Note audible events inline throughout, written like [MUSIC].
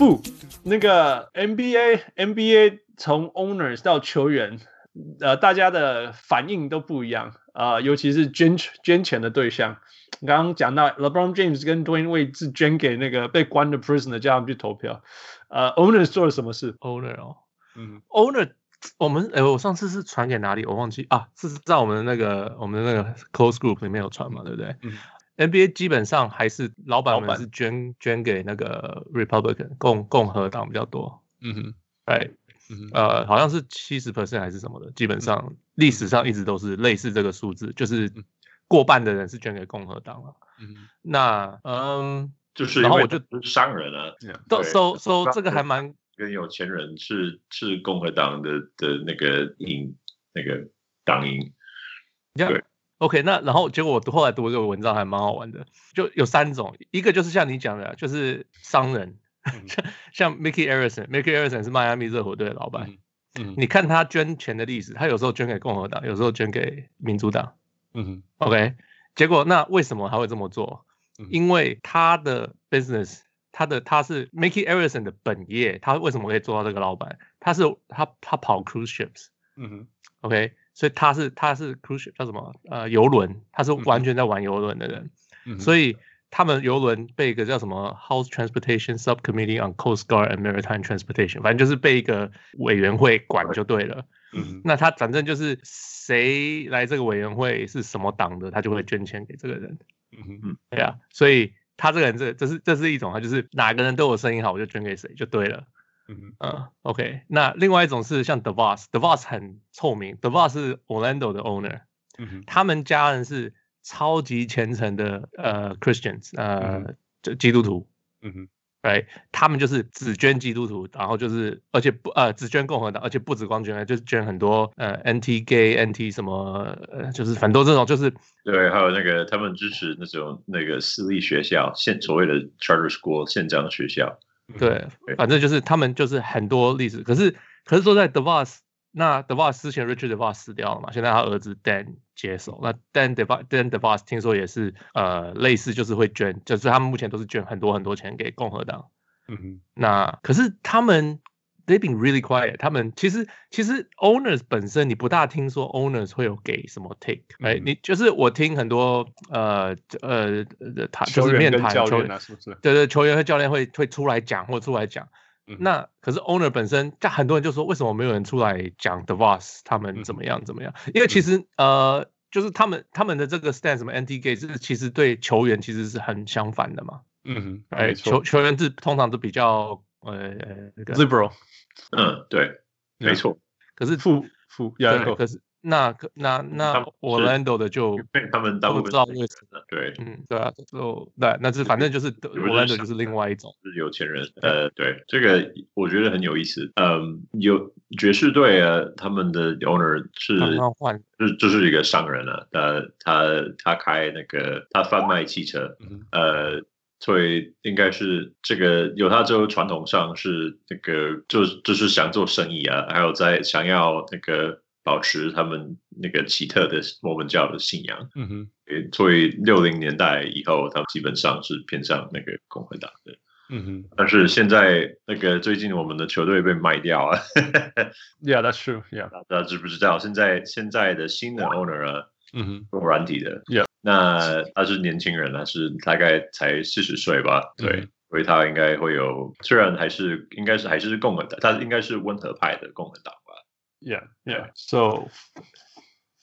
负那个 NBA NBA 从 owners 到球员，呃，大家的反应都不一样啊、呃，尤其是捐捐钱的对象。刚刚讲到 LeBron James 跟 Dwyane Wade 是捐给那个被关的 prisoner，叫他们去投票。呃，owners 做了什么事？owner 哦，嗯，owner，我们哎，我上次是传给哪里？我忘记啊，是在我们的那个我们的那个 close group 里面有传嘛，对不对？嗯。NBA 基本上还是老板们是捐捐给那个 Republican 共共和党比较多，嗯哼，哎，呃，好像是七十 percent 还是什么的，基本上历史上一直都是类似这个数字，就是过半的人是捐给共和党了。嗯，那嗯，就是然后我就商人啊，都收收这个还蛮跟有钱人是是共和党的的那个赢那个党赢，对。OK，那然后结果我后来读这个文章还蛮好玩的，就有三种，一个就是像你讲的，就是商人，[LAUGHS] 嗯、像 Mickey Arison，Mickey Arison 是迈阿密热火队的老板，嗯嗯、你看他捐钱的历史，他有时候捐给共和党，有时候捐给民主党，嗯哼，OK，结果那为什么他会这么做？嗯、因为他的 business，他的他是 Mickey Arison 的本业，他为什么可以做到这个老板？他是他他跑 cruise ships，嗯哼，OK。所以他是他是 cruise 叫什么？呃，游轮，他是完全在玩游轮的人。嗯、所以他们游轮被一个叫什么 House Transportation Subcommittee on Coast Guard and Maritime Transportation，反正就是被一个委员会管就对了。嗯，那他反正就是谁来这个委员会是什么党的，他就会捐钱给这个人。嗯嗯，对啊，所以他这个人这这是这是一种，他就是哪个人对我生意好，我就捐给谁就对了。嗯嗯，OK，那另外一种是像 DeVos，DeVos 很臭名，DeVos 是 Orlando 的 owner，嗯哼，他们家人是超级虔诚的呃 Christians，呃，就基督徒，嗯哼。right，，他们就是只捐基督徒，然后就是而且不呃只捐共和党，而且不止光捐，就是捐很多呃 gay anti 什么，呃就是很多这种就是对，还有那个他们支持那种那个私立学校，现所谓的 charter school 宪章学校。[LAUGHS] 对，反正就是他们就是很多例子，可是可是说在 DeVos，那 DeVos 之前 Richard DeVos 死掉了嘛，现在他儿子 Dan 接手，那 Dan DeVos Dan DeVos 听说也是呃类似就是会捐，就是他们目前都是捐很多很多钱给共和党，嗯哼，那可是他们。They've been really quiet。他们其实其实 owners 本身你不大听说 owners 会有给什么 take，哎、嗯，你就是我听很多呃呃谈就是面谈球员，是不是？对对，球员和教练会会出来讲或出来讲。嗯、那可是 owner 本身，但很多人就说为什么没有人出来讲 The Voss 他们怎么样怎么样？因为其实、嗯、呃就是他们他们的这个 stand 什么 anti-gay 是其实对球员其实是很相反的嘛。嗯哼，哎，球球员是通常都比较呃那个 liberal。嗯，对，没错。可是负负对，可是那那那 Orlando 的就被他们大部分不知道为什么。对，嗯，对啊，就对，那是反正就是 Orlando 就是另外一种是有钱人。呃，对，这个我觉得很有意思。嗯，有爵士队啊，他们的 owner 是就就是一个商人啊，他他他开那个他贩卖汽车，呃。所以应该是这个犹他州传统上是那个就就是想做生意啊，还有在想要那个保持他们那个奇特的摩门教的信仰。嗯哼，所以六零年代以后，他们基本上是偏向那个共和党的。嗯哼，但是现在那个最近我们的球队被卖掉了。[LAUGHS] Yeah, that's true. Yeah，大家知不知道现在现在的新的 owner 啊？嗯哼，做软体的。Yeah. 那他是年轻人，他是大概才四十岁吧？对，嗯、所以他应该会有，虽然还是应该是还是共和党，他应该是温和派的共和党吧？Yeah, yeah. So,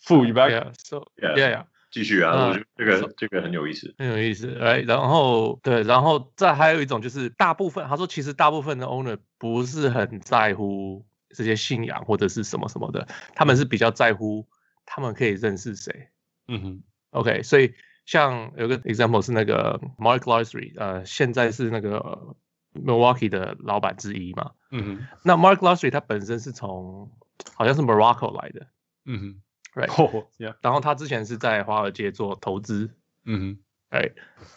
负一百，Yeah, so, yeah, yeah. 继续啊，我觉得这个这个很有意思，很有意思。哎，然后对，然后再还有一种就是，大部分他说其实大部分的 owner 不是很在乎这些信仰或者是什么什么的，他们是比较在乎他们可以认识谁。嗯哼。OK，所以像有个 example 是那个 Mark Lasry，呃，现在是那个 Milwaukee 的老板之一嘛。嗯哼。那 Mark Lasry 他本身是从好像是 Morocco 来的。嗯哼。Right。Oh, yeah. 然后他之前是在华尔街做投资。嗯哼。哎。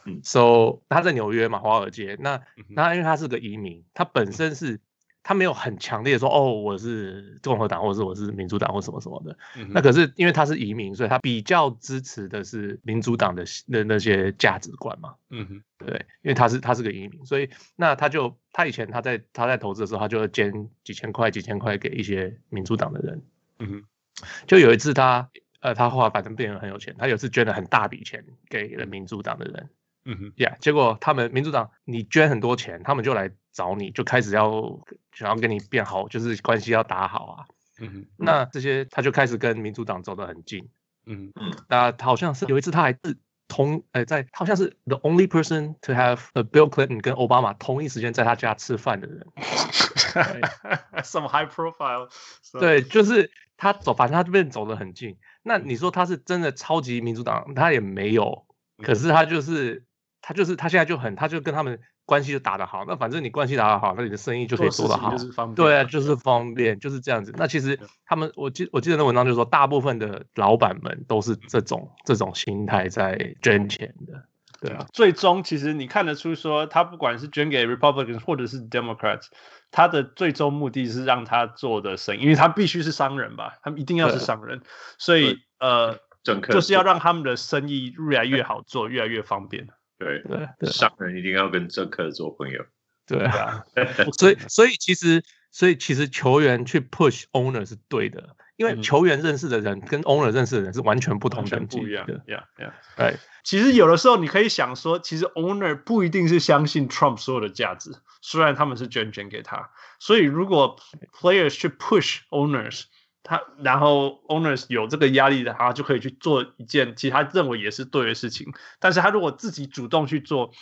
嗯。So 他在纽约嘛，华尔街。那那因为他是个移民，他本身是他没有很强烈的说哦，我是共和党，或者是我是民主党，或什么什么的。嗯、那可是因为他是移民，所以他比较支持的是民主党的那那些价值观嘛。嗯哼，对，因为他是他是个移民，所以那他就他以前他在他在投资的时候，他就会捐几千块几千块给一些民主党的人。嗯哼，就有一次他呃他后来反正变得很有钱，他有一次捐了很大笔钱给了民主党的人。嗯哼，呀，yeah, 结果他们民主党你捐很多钱，他们就来找你，就开始要想要跟你变好，就是关系要打好啊。嗯哼，那这些他就开始跟民主党走得很近。嗯嗯，那好像是有一次他还是同呃在好像是 the only person to have a Bill Clinton 跟 Obama 同一时间在他家吃饭的人。[LAUGHS] Some high profile。对，就是他走，反正他这边走得很近。那你说他是真的超级民主党，他也没有，可是他就是。他就是他现在就很，他就跟他们关系就打得好。那反正你关系打得好，那你的生意就可以做得好。对啊，就是方便，就是这样子。那其实他们，我记我记得那文章就是说，大部分的老板们都是这种这种心态在捐钱的。对啊，最终其实你看得出说，他不管是捐给 Republicans 或者是 Democrats，他的最终目的是让他做的生意，因为他必须是商人吧，他们一定要是商人，所以呃，就是要让他们的生意越来越好做，越来越方便。对对，商人一定要跟政客做朋友。对啊，[LAUGHS] 所以所以其实所以其实球员去 push owner 是对的，因为球员认识的人跟 owner 认识的人是完全不同等级的。Yeah, yeah. 对，其实有的时候你可以想说，其实 owner 不一定是相信 Trump 所有的价值，虽然他们是捐捐给他。所以如果 players 去 push owners。他然后 owners 有这个压力的，他就可以去做一件其实他认为也是对的事情。但是他如果自己主动去做，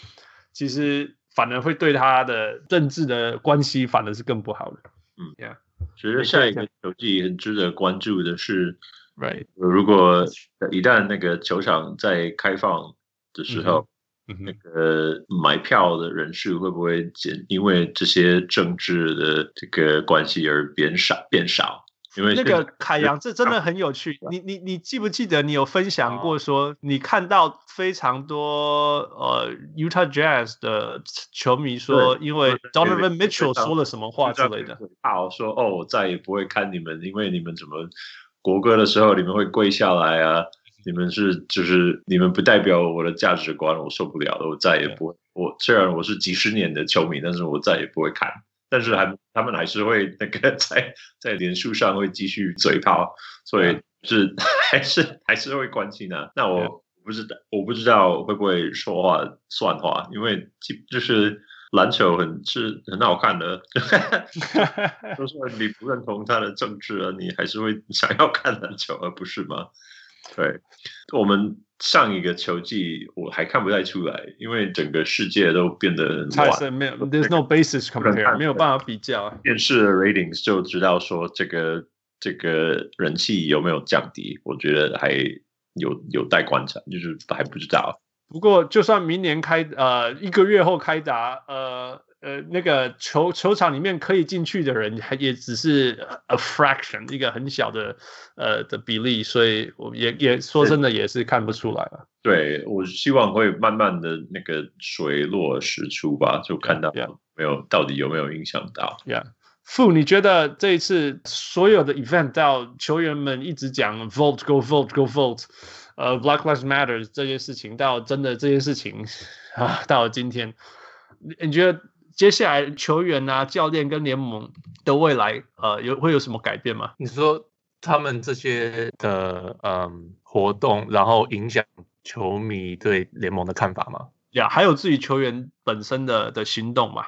其实反而会对他的政治的关系反而是更不好的。嗯，Yeah，其实下一个球季很值得关注的是，Right，如果一旦那个球场在开放的时候，嗯、那个买票的人数会不会减？因为这些政治的这个关系而变少变少？因为那个凯阳，这真的很有趣。你你你记不记得你有分享过说，你看到非常多呃 Utah Jazz 的球迷说，因为 Donovan Mitchell 说了什么话之类的，啊，说哦，我再也不会看你们，因为你们怎么国歌的时候你们会跪下来啊？你们是就是你们不代表我的价值观，我受不了了，我再也不会。我虽然我是几十年的球迷，但是我再也不会看。但是还他们还是会那个在在脸书上会继续嘴炮，所以是 [LAUGHS] 还是还是会关心的。那我不知道我不知道会不会说话算话，因为就是篮球很是很好看的，[LAUGHS] 就说你不认同他的政治啊，你还是会想要看篮球，而不是吗？对，我们。上一个球季我还看不太出来，因为整个世界都变得乱，没有，There's no basis compare，没有办法比较。电视的 ratings 就知道说这个这个人气有没有降低，我觉得还有有待观察，就是还不知道。不过就算明年开呃一个月后开打呃。呃，那个球球场里面可以进去的人，还也只是 a fraction 一个很小的呃的比例，所以我也也说真的也是看不出来了。对，我希望会慢慢的那个水落石出吧，就看到没有.到底有没有影响到。Yeah，傅，你觉得这一次所有的 event 到球员们一直讲 vote go vote go vote，呃，Black Lives Matter 这些事情，到真的这件事情啊，到了今天，你你觉得？接下来球员啊、教练跟联盟的未来，呃，有会有什么改变吗？你说他们这些的嗯活动，然后影响球迷对联盟的看法吗？呀，还有自己球员本身的的行动嘛？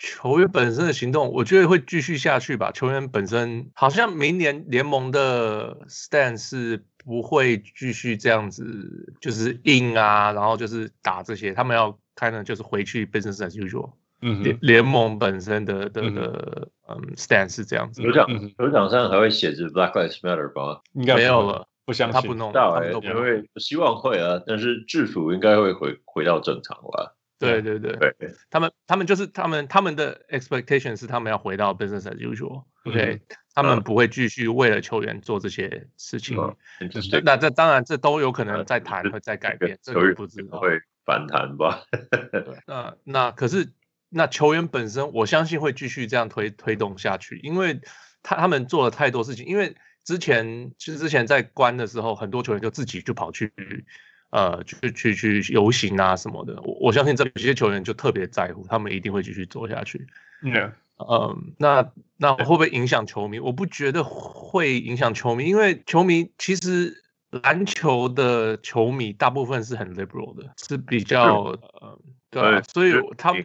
球员本身的行动，我觉得会继续下去吧。球员本身好像明年联盟的 stand 是不会继续这样子，就是硬啊，然后就是打这些，他们要开呢，就是回去 business as usual。嗯，联联盟本身的的的嗯 stance 是这样子。球场球场上还会写着 Black Lives Matter 吧？应该没有了，不相信他不弄到哎，因为希望会啊，但是制服应该会回回到正常吧？对对对对，他们他们就是他们他们的 expectation 是他们要回到 business as usual，OK，他们不会继续为了球员做这些事情。那这当然这都有可能在谈会在改变，这个不知道会反弹吧？那那可是。那球员本身，我相信会继续这样推推动下去，因为他他们做了太多事情。因为之前其实之前在关的时候，很多球员就自己就跑去呃去去去游行啊什么的。我我相信这有些球员就特别在乎，他们一定会继续做下去。嗯，呃，那那会不会影响球迷？我不觉得会影响球迷，因为球迷其实篮球的球迷大部分是很 liberal 的，是比较呃对，啊，所以他们。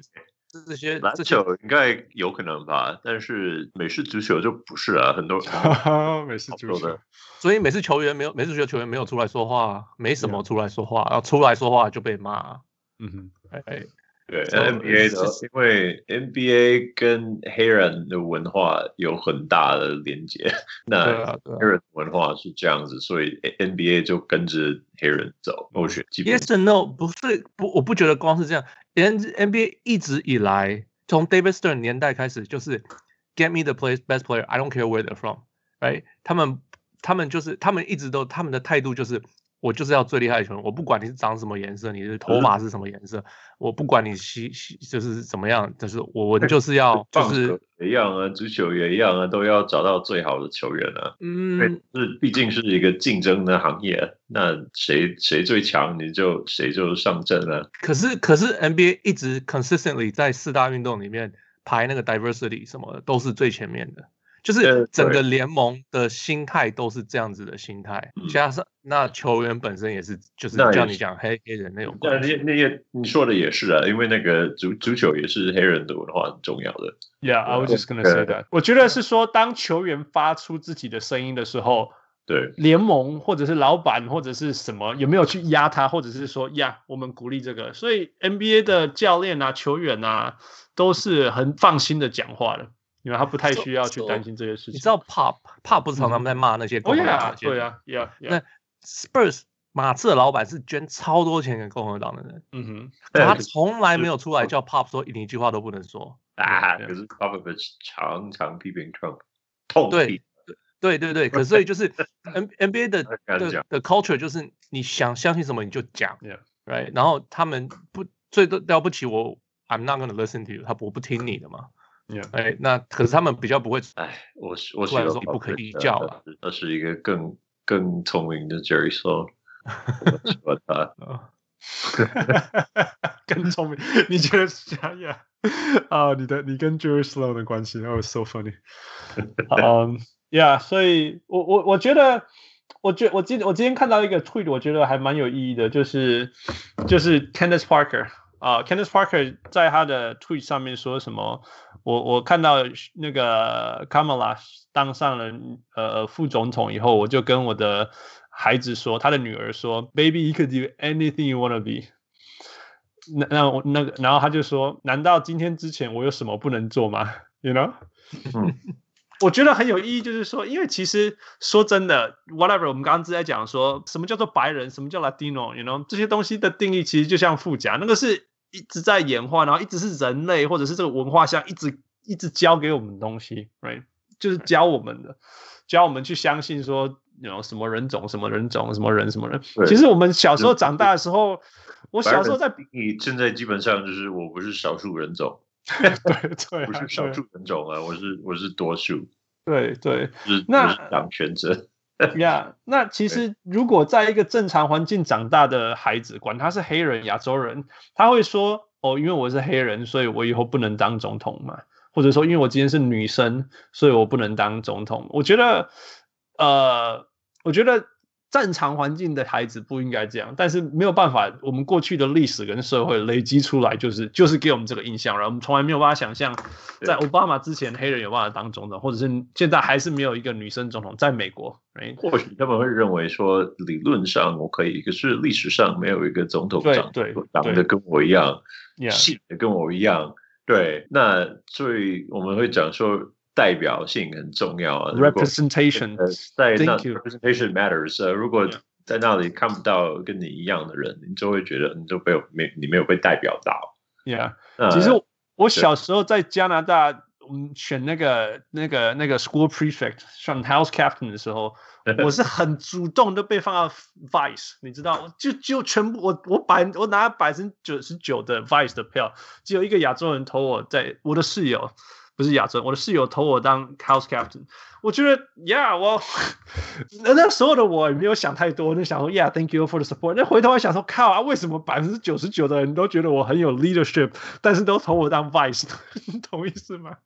这些篮球应该有可能吧，但是美式足球就不是啊，很多 [LAUGHS] 美式足球的，所以美式球员没有美式足球球员没有出来说话，没什么出来说话，然后出来说话就被骂。嗯哼，哎，对 NBA 的，因为 NBA 跟黑人的文化有很大的连接，那黑人文化是这样子，所以 NBA 就跟着黑人走。Yes and no，不是不，我不觉得光是这样。N NBA 一直以来，从 David Stern 年代开始，就是 Get me the place best player. I don't care where they're from, right？他们他们就是他们一直都他们的态度就是。我就是要最厉害的球员，我不管你是长什么颜色，你的头发是什么颜色，我不管你西西就是怎么样，就是我我就是要就是一样啊，足球也一样啊，都要找到最好的球员啊。嗯，是毕竟是一个竞争的行业，那谁谁最强，你就谁就上阵了。可是可是 NBA 一直 consistently 在四大运动里面排那个 diversity 什么的都是最前面的。就是整个联盟的心态都是这样子的心态，加上那球员本身也是，就是叫你讲黑黑人那种。那那那些你说的也是啊，因为那个足足球也是黑人的文化很重要的。Yeah, I was just gonna say that。我觉得是说，当球员发出自己的声音的时候，对联盟或者是老板或者是什么有没有去压他，或者是说呀，我们鼓励这个，所以 NBA 的教练啊、球员啊都是很放心的讲话的。因为他不太需要去担心这些事情。你知道 Pop Pop 不是常常在骂那些共和党？对啊，对啊。那 Spurs 马刺的老板是捐超多钱给共和党的人。嗯哼，他 [LAUGHS] 从来没有出来叫 Pop 说你一句话都不能说啊。可是 Pop 常常批评 Trump，痛批。对对对对，可所以就是 [LAUGHS] N NBA 的的的 culture 就是你想相信什么你就讲，right？然后他们不最多了不起，我 I'm not gonna listen to you，他我不听你的嘛。哎，那可是他们比较不会。哎，我我说不可以比较了。那是一个更更聪明的 Jerry。[LAUGHS] 说他更聪明？你觉得是这样？[LAUGHS] 啊，你的你跟 Jerry Sloan 的关系，那 was so funny。[LAUGHS] 嗯，Yeah，所以我我我觉得，我觉我今我今天看到一个 tweet，我觉得还蛮有意义的，就是就是 Candace Parker。啊、uh,，Candace Parker 在他的 tweet 上面说什么？我我看到那个 Kamala 当上了呃副总统以后，我就跟我的孩子说，他的女儿说，Baby, you could do anything you wanna be。那那我那个，然后他就说，难道今天之前我有什么不能做吗？You know？我觉得很有意义，就是说，因为其实说真的，whatever，我们刚刚在讲说什么叫做白人，什么叫 Latino，you know，这些东西的定义其实就像富甲，那个是一直在演化，然后一直是人类或者是这个文化下一直一直教给我们的东西，right，就是教我们的，教我们去相信说 know，什么人种，什么人种，什么人，什么人。其实我们小时候长大的时候，我小时候在，你现在基本上就是我不是少数人种。对 [LAUGHS] 对，不是少数人种啊，我是我是多数。对对，那掌权者呀，那其实如果在一个正常环境长大的孩子，管他是黑人、亚洲人，他会说：“哦，因为我是黑人，所以我以后不能当总统嘛。”或者说：“因为我今天是女生，所以我不能当总统。”我觉得，呃，我觉得。正常环境的孩子不应该这样，但是没有办法，我们过去的历史跟社会累积出来，就是就是给我们这个印象，然后我们从来没有办法想象，在奥巴马之前，黑人有办法当总统，或者是现在还是没有一个女生总统，在美国，或许他们会认为说，理论上我可以，可是历史上没有一个总统长得跟我一样，信的跟我一样，对，那所以我们会讲说。代表性很重要啊，representation 在那 representation matters。呃，如果在那里看不到跟你一样的人，你就会觉得你就没有没你没有被代表到。Yeah，其实我小时候在加拿大，我们选那个那个那个 school prefect 选 house captain 的时候，[LAUGHS] 我是很主动的被放到 Vice，你知道，就就全部我我百我拿百分之九十九的 Vice 的票，只有一个亚洲人投我在我的室友。不是亚洲，我的室友投我当 house captain。我觉得，Yeah，我那 [LAUGHS] 那时候的我也没有想太多，就想说，Yeah，thank you for the support。那回头还想说，靠啊，为什么百分之九十九的人都觉得我很有 leadership，但是都投我当 vice？[LAUGHS] 你懂意思吗？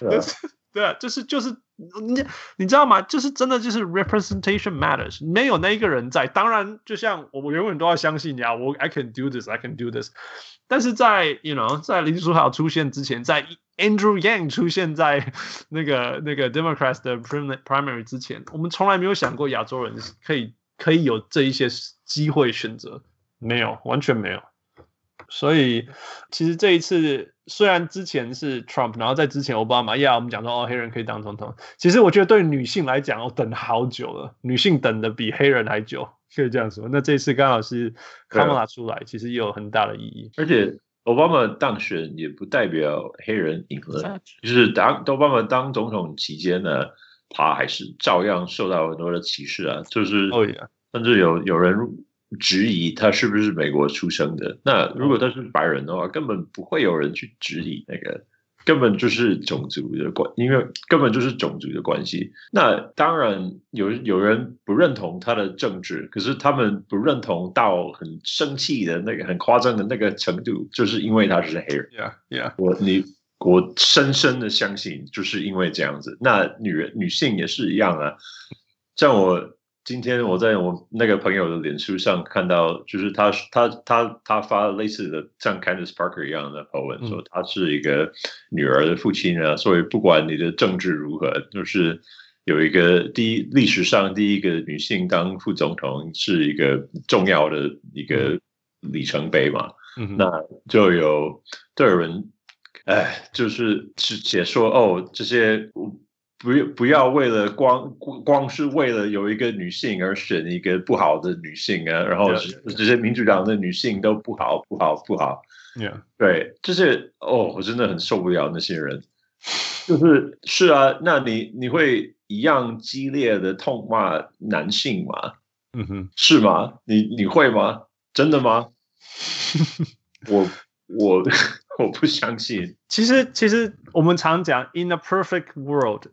对啊，对啊，就是就是你你知道吗？就是真的就是 representation matters。没有那一个人在，当然，就像我我永远都要相信你啊，我 I can do this，I can do this。但是在 you know 在林书豪出现之前，在 Andrew Yang 出现在 [LAUGHS] 那个那个 Democrats 的 primary 之前，我们从来没有想过亚洲人可以可以有这一些机会选择，没有，完全没有。所以其实这一次虽然之前是 Trump，然后在之前奥巴马，呀，我们讲说哦黑人可以当总统，其实我觉得对女性来讲，我等好久了，女性等的比黑人还久。可以这样说，那这次刚好是卡马拉出来，其实也有很大的意义。而且奥巴马当选也不代表黑人赢了，就是当奥巴马当总统期间呢，他还是照样受到很多的歧视啊，就是甚至有有人质疑他是不是美国出生的。那如果他是白人的话，根本不会有人去质疑那个。根本就是种族的关，因为根本就是种族的关系。那当然有有人不认同他的政治，可是他们不认同到很生气的那个很夸张的那个程度，就是因为他是黑人。[LAUGHS] Yeah, yeah. 我你我深深的相信，就是因为这样子。那女人女性也是一样啊，像我。今天我在我那个朋友的脸书上看到，就是他他他他发类似的像 Candace Parker 一样的 po 文，说他是一个女儿的父亲啊，所以不管你的政治如何，就是有一个第一历史上第一个女性当副总统是一个重要的一个里程碑嘛。嗯、那就有都有人哎，就是是解说哦这些。不要不要为了光光是为了有一个女性而选一个不好的女性啊，然后这些民主党的女性都不好不好不好.对，就是哦，我真的很受不了那些人，就是是啊，那你你会一样激烈的痛骂男性吗？嗯哼，是吗？你你会吗？真的吗？我 [LAUGHS] 我 [LAUGHS] 我不相信。其实其实我们常讲 In a perfect world。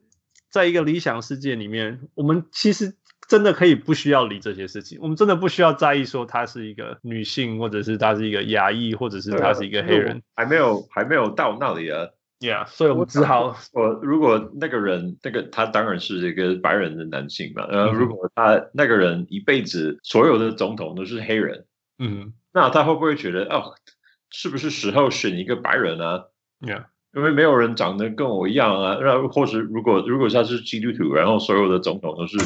在一个理想世界里面，我们其实真的可以不需要理这些事情。我们真的不需要在意说她是一个女性，或者是她是一个亚裔，或者是她是一个黑人。还没有还没有到那里啊，Yeah，所以我们只好我如果那个人那个他当然是一个白人的男性嘛。呃，如果他那个人一辈子所有的总统都是黑人，嗯，那他会不会觉得哦，是不是时候选一个白人啊？Yeah。因为没有人长得跟我一样啊，那或是如果如果他是基督徒，然后所有的总统都是，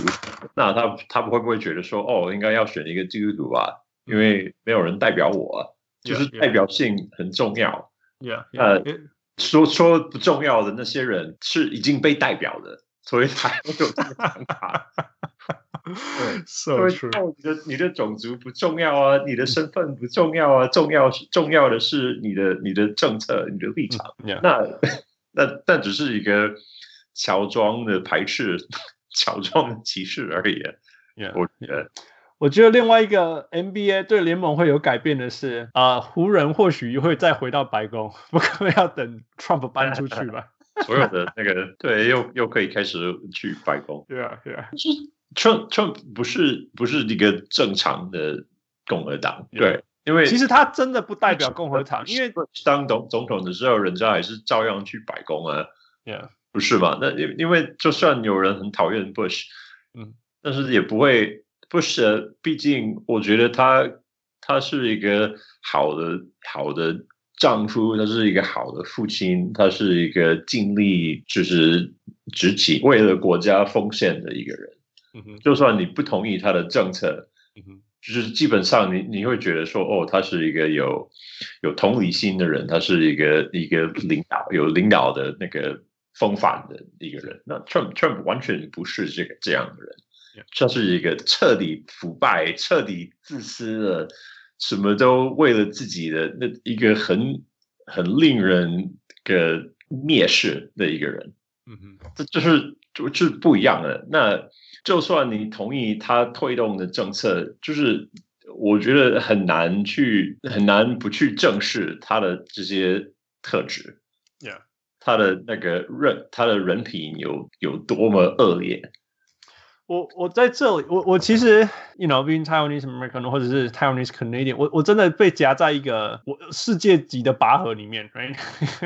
那他他会不会觉得说，哦，应该要选一个基督徒吧？因为没有人代表我啊，就是代表性很重要。Yeah, yeah. 呃，说说不重要的那些人是已经被代表的，所以才会有这个想法。[LAUGHS] 对，so true。[LAUGHS] 你的你的种族不重要啊，你的身份不重要啊，重要是重要的是你的你的政策，你的立场。Yeah. 那那那只是一个乔装的排斥，乔装的歧视而已。Yeah. 我觉得，我觉得另外一个 NBA 对联盟会有改变的是，啊、呃，湖人或许会再回到白宫，不可能要等 Trump 搬出去吧？[LAUGHS] 所有的那个对，又又可以开始去白宫。[LAUGHS] 对啊，对啊。Trump Trump 不是不是一个正常的共和党，对，因为其实他真的不代表共和党，[LAUGHS] 因为当总总统的时候，人家还是照样去白宫啊，Yeah，不是嘛？那因因为就算有人很讨厌 Bush，嗯，但是也不会 Bush，毕竟我觉得他他是一个好的好的丈夫，他是一个好的父亲，他是一个尽力就是执起为了国家奉献的一个人。就算你不同意他的政策，就是基本上你你会觉得说，哦，他是一个有有同理心的人，他是一个一个领导有领导的那个风范的一个人。那 Trump Trump 完全不是这个这样的人，他是一个彻底腐败、彻底自私的，什么都为了自己的那一个很很令人个蔑视的一个人。嗯哼，这就是就是不一样的。那就算你同意他推动的政策，就是我觉得很难去很难不去正视他的这些特质。Yeah，他的那个人，他的人品有有多么恶劣。我我在这里，我我其实，you know，being Taiwanese American 或者是 Taiwanese Canadian，我我真的被夹在一个我世界级的拔河里面，right？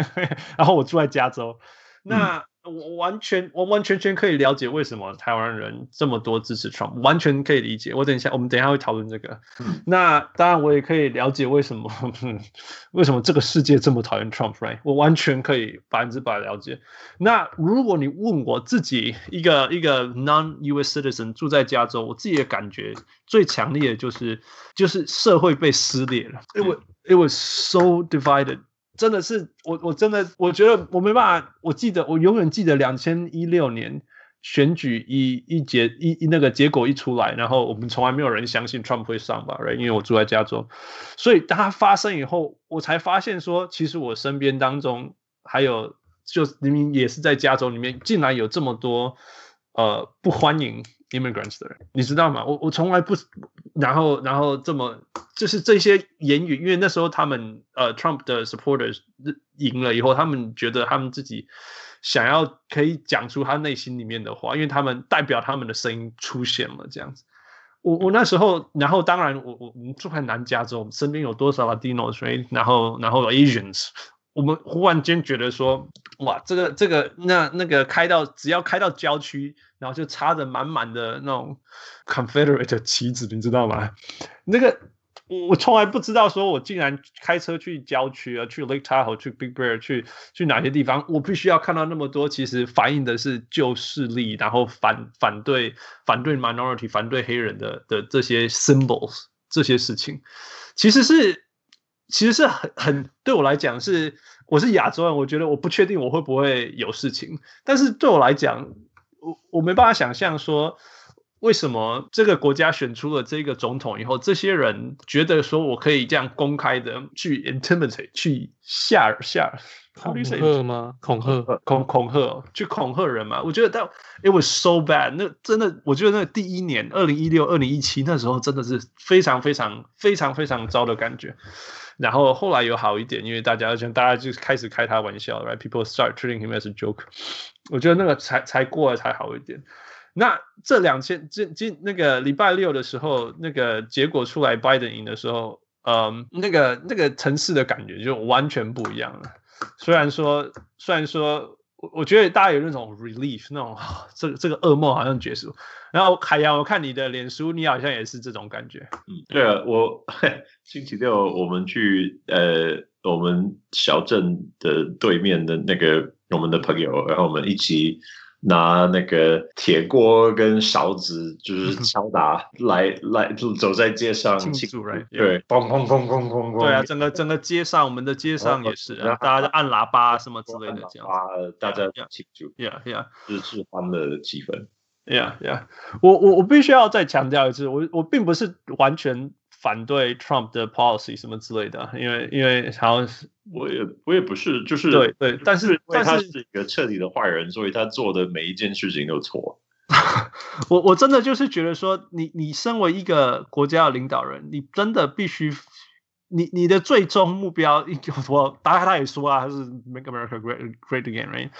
[LAUGHS] 然后我住在加州，那。嗯我完全完完全全可以了解为什么台湾人这么多支持 Trump，完全可以理解。我等一下，我们等一下会讨论这个。嗯、那当然，我也可以了解为什么 [LAUGHS] 为什么这个世界这么讨厌 Trump，right？我完全可以百分之百了解。那如果你问我自己一个一个 non-U.S. citizen 住在加州，我自己的感觉最强烈的就是就是社会被撕裂了。It was it was so divided。真的是我，我真的我觉得我没办法。我记得我永远记得两千一六年选举一一结一一那个结果一出来，然后我们从来没有人相信 Trump 会上吧，right？因为我住在加州，所以当它发生以后，我才发现说，其实我身边当中还有就明明也是在加州里面，竟然有这么多呃不欢迎。Immigrants 的人，你知道吗？我我从来不，然后然后这么就是这些言语，因为那时候他们呃 Trump 的 supporters 赢了以后，他们觉得他们自己想要可以讲出他内心里面的话，因为他们代表他们的声音出现了这样子。我我那时候，然后当然我我我们住在南加州，我们身边有多少 Latinos，然后然后 Asians，我们忽然间觉得说，哇，这个这个那那个开到只要开到郊区。然后就插着满满的那种 Confederate 旗子，你知道吗？那个我我从来不知道，说我竟然开车去郊区啊，去 Lake Tahoe，去 Big Bear，去去哪些地方，我必须要看到那么多，其实反映的是旧势力，然后反反对反对 minority，反对黑人的的这些 symbols，这些事情，其实是其实是很很对我来讲是，我是亚洲人，我觉得我不确定我会不会有事情，但是对我来讲。我我没办法想象说，为什么这个国家选出了这个总统以后，这些人觉得说我可以这样公开的去 intimidate 去吓吓恐吓吗？恐吓恐恐吓去恐吓人嘛？我觉得但 it was so bad，那真的我觉得那第一年二零一六二零一七那时候真的是非常非常非常非常糟的感觉。然后后来有好一点，因为大家像大家就开始开他玩笑，right？People start treating him as a joke。我觉得那个才才过了才好一点。那这两千这这那个礼拜六的时候，那个结果出来拜登赢的时候，嗯，那个那个城市的感觉就完全不一样了。虽然说虽然说。我觉得大家有那种 relief，那种这个这个噩梦好像结束。然后海洋，我看你的脸书，你好像也是这种感觉。嗯，对啊，我星期六我们去呃我们小镇的对面的那个我们的朋友，然后我们一起。拿那个铁锅跟勺子，就是 [LAUGHS] 敲打来来走在街上庆祝，对，砰砰砰砰砰砰，对啊，整个整个街上，我们的街上也是，大家在按喇叭什么之类的，这样，大家庆祝，Yeah Yeah，就是欢乐的气氛，Yeah Yeah，我我我必须要再强调一次，我我并不是完全。反对 Trump 的 policy 什么之类的，因为因为好像是我也我也不是，就是对对，但是但是他是一个彻底的坏人，所以他做的每一件事情都错。[LAUGHS] 我我真的就是觉得说，你你身为一个国家的领导人，你真的必须，你你的最终目标，我大概他也说啊，他是 Make America Great Great Again，right？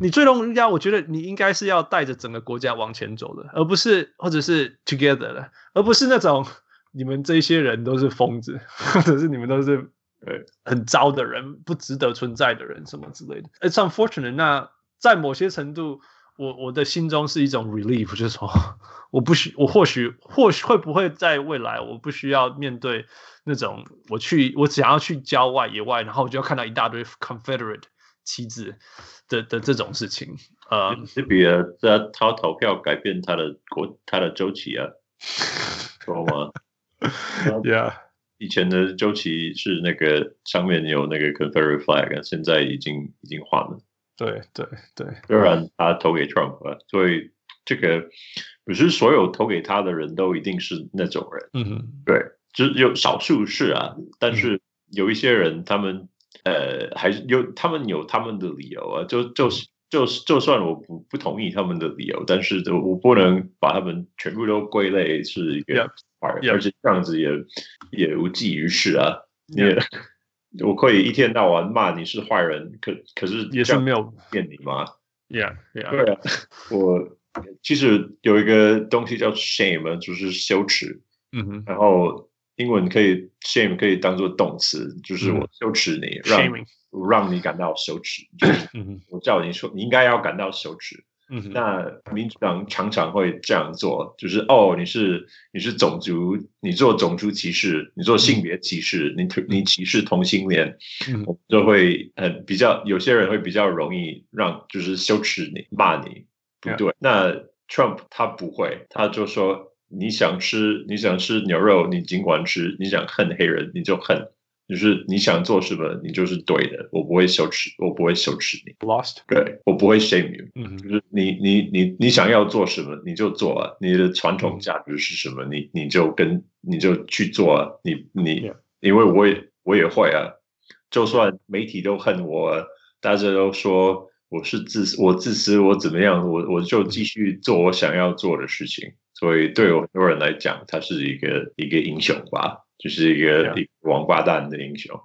你最终目标，我觉得你应该是要带着整个国家往前走的，而不是或者是 Together 的，而不是那种。你们这些人都是疯子，[LAUGHS] 或者是你们都是呃很糟的人，不值得存在的人，什么之类的。It's unfortunate。那在某些程度，我我的心中是一种 relief，就是说，我不需，我或许或许会不会在未来，我不需要面对那种我去我想要去郊外野外，然后我就要看到一大堆 Confederate 旗帜的的这种事情。呃，这比在他投票改变他的国他的周期啊，[LAUGHS] 懂吗？Yeah，以前的周琦是那个上面有那个 Confederate flag，现在已经已经换了。对对对，当然他投给 Trump 了，所以这个不是所有投给他的人都一定是那种人。嗯哼，对，只有少数是啊，但是有一些人他们呃还是有他们有他们的理由啊，就就是。就就算我不不同意他们的理由，但是我不能把他们全部都归类是一个坏人，而且这样子也也无济于事啊。你也我可以一天到晚骂你是坏人，可可是也是没有骗你吗？Yeah, yeah. 对啊，我其实有一个东西叫 shame，就是羞耻。嗯哼，然后英文可以 shame 可以当做动词，就是我羞耻你，让让你感到羞耻。[LAUGHS] 就是我叫你说，你应该要感到羞耻。嗯，那民主党常常会这样做，就是哦，你是你是种族，你做种族歧视，你做性别歧视，你你歧视同性恋，我就会很比较，有些人会比较容易让就是羞耻你骂你不对。那 Trump 他不会，他就说。你想吃，你想吃牛肉，你尽管吃；你想恨黑人，你就恨。就是你想做什么，你就是对的。我不会羞耻，我不会羞耻你。Lost，对，我不会 shame you。嗯，就是你你你你想要做什么，你就做啊。你的传统价值是什么，你你就跟你就去做啊。你你.因为我也我也会啊。就算媒体都恨我，大家都说我是自私，我自私，我怎么样，我我就继续做我想要做的事情。所以对很多人来讲，他是一个一个英雄吧，就是一个一个王八蛋的英雄。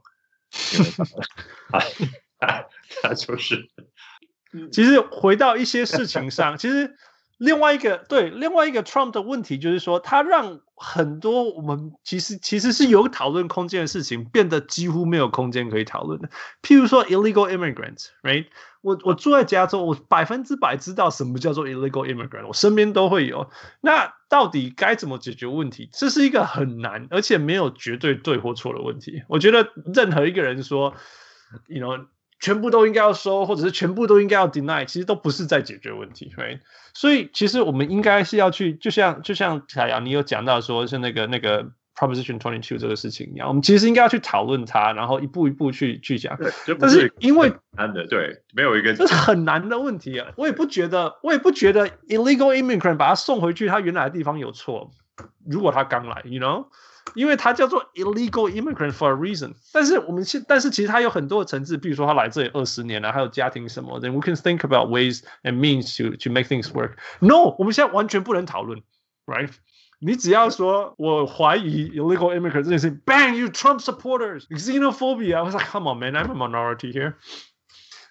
因为他 [LAUGHS] 他他就是，其实回到一些事情上，其实。另外一个对，另外一个 Trump 的问题就是说，他让很多我们其实其实是有讨论空间的事情变得几乎没有空间可以讨论的。譬如说 illegal immigrants，right？我我住在加州，我百分之百知道什么叫做 illegal immigrant，我身边都会有。那到底该怎么解决问题？这是一个很难而且没有绝对对或错的问题。我觉得任何一个人说，you know。全部都应该要收，或者是全部都应该要 deny，其实都不是在解决问题，right？所以其实我们应该是要去，就像就像凯阳你有讲到说是那个那个 Proposition Twenty Two 这个事情一样，我们其实应该要去讨论它，然后一步一步去去讲。对，但是因为难的，对，没有一个这是很难的问题啊，我也不觉得，我也不觉得 illegal immigrant 把他送回去他原来的地方有错，如果他刚来，you know。因为它叫做 illegal immigrant for a reason，但是我们现但是其实它有很多的层次，比如说他来这里二十年了，还有家庭什么的，then we can think about ways and means to to make things work。No，我们现在完全不能讨论，right？你只要说我怀疑 illegal immigrant 这件事情，bang you Trump supporters，xenophobia。我 was like come on man，I'm a minority here。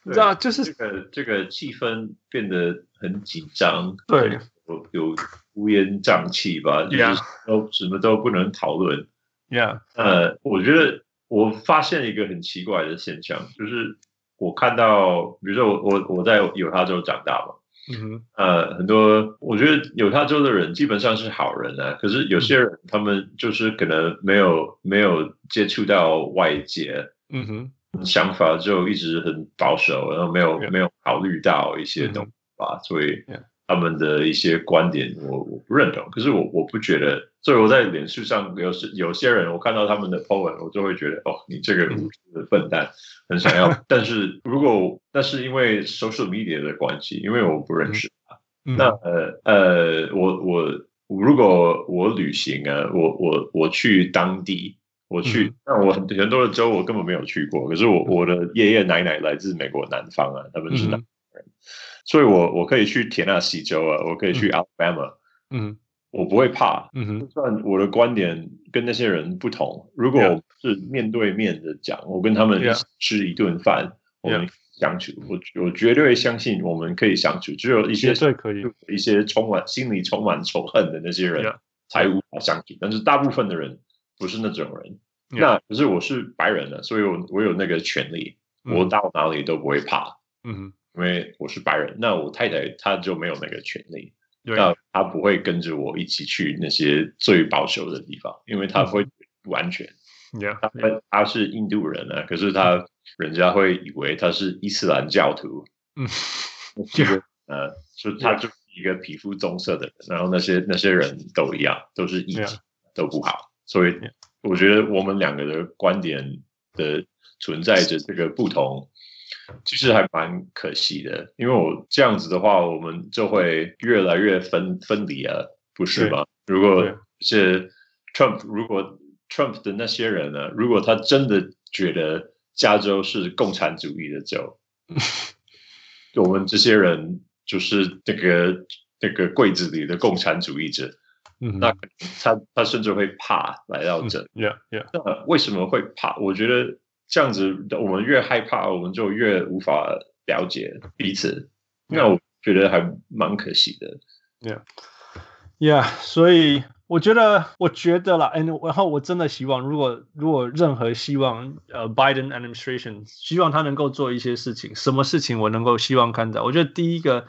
你知道就是这个这个气氛变得很紧张，对， 有有。乌烟瘴气吧，就是都什么都不能讨论。Yeah，呃，我觉得我发现一个很奇怪的现象，就是我看到，比如说我我我在犹他州长大嘛，嗯哼，呃，很多我觉得犹他州的人基本上是好人啊，可是有些人他们就是可能没有没有接触到外界，嗯哼，想法就一直很保守，然后没有没有考虑到一些东西吧，所以。他们的一些观点我我不认同，可是我我不觉得，所以我在脸书上有时有些人，我看到他们的 po 文，我就会觉得哦，你这个笨蛋，很想要。[LAUGHS] 但是如果那是因为 social media 的关系，因为我不认识他，嗯、那呃呃，我我如果我旅行啊，我我我去当地，我去，那、嗯、我很很多的州我根本没有去过，可是我我的爷爷奶奶来自美国南方啊，他们是南方人。嗯所以我，我我可以去田纳西州啊，我可以去 Alabama，嗯，我不会怕，嗯哼，就算我的观点跟那些人不同，如果我是面对面的讲，我跟他们吃一顿饭，我们相处，我我绝对相信我们可以相处，只有一些可以。一些充满心里充满仇恨的那些人才无法相处，但是大部分的人不是那种人，那可是我是白人呢，所以我我有那个权利，我到哪里都不会怕，嗯哼。因为我是白人，那我太太她就没有那个权利，对那她不会跟着我一起去那些最保守的地方，因为她会不安全。Yeah, 她她是印度人啊，可是她人家会以为她是伊斯兰教徒。嗯，[LAUGHS] 这个呃，就她就是一个皮肤棕色的人，然后那些那些人都一样，都是异己，都不好。所以我觉得我们两个的观点的存在着这个不同。其实还蛮可惜的，因为我这样子的话，我们就会越来越分分离啊，不是吗？如果是 Trump，如果 Trump 的那些人呢，如果他真的觉得加州是共产主义的州，[LAUGHS] 我们这些人就是那个那个柜子里的共产主义者。嗯，那他他甚至会怕来到这。Yeah, yeah. 那为什么会怕？我觉得这样子，我们越害怕，我们就越无法了解彼此。那我觉得还蛮可惜的。Yeah, yeah. 所以我觉得，我觉得啦，然后我真的希望，如果如果任何希望，呃，Biden administration 希望他能够做一些事情，什么事情我能够希望看到？我觉得第一个。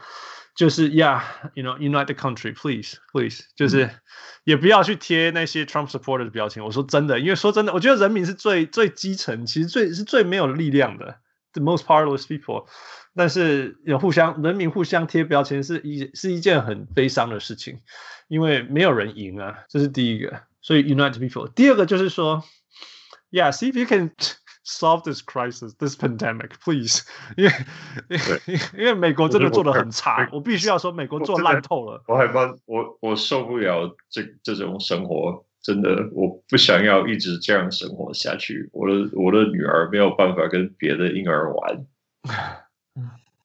就是，Yeah，you know，unite the country，please，please，就是也不要去贴那些 Trump supporter 的标签。我说真的，因为说真的，我觉得人民是最最基层，其实最是最没有力量的，the most powerless people。但是有互相人民互相贴标签是一是一件很悲伤的事情，因为没有人赢啊，这是第一个。所以 unite the people。第二个就是说，Yeah，see if you can。 Solve this crisis, this pandemic, please. [LAUGHS] 因为 [LAUGHS] 因为美国真的做得很差，我必须要说美国做烂透了。我害怕，我我受不了这这种生活，真的，我不想要一直这样生活下去。我的我的女儿没有办法跟别的婴儿玩。[LAUGHS]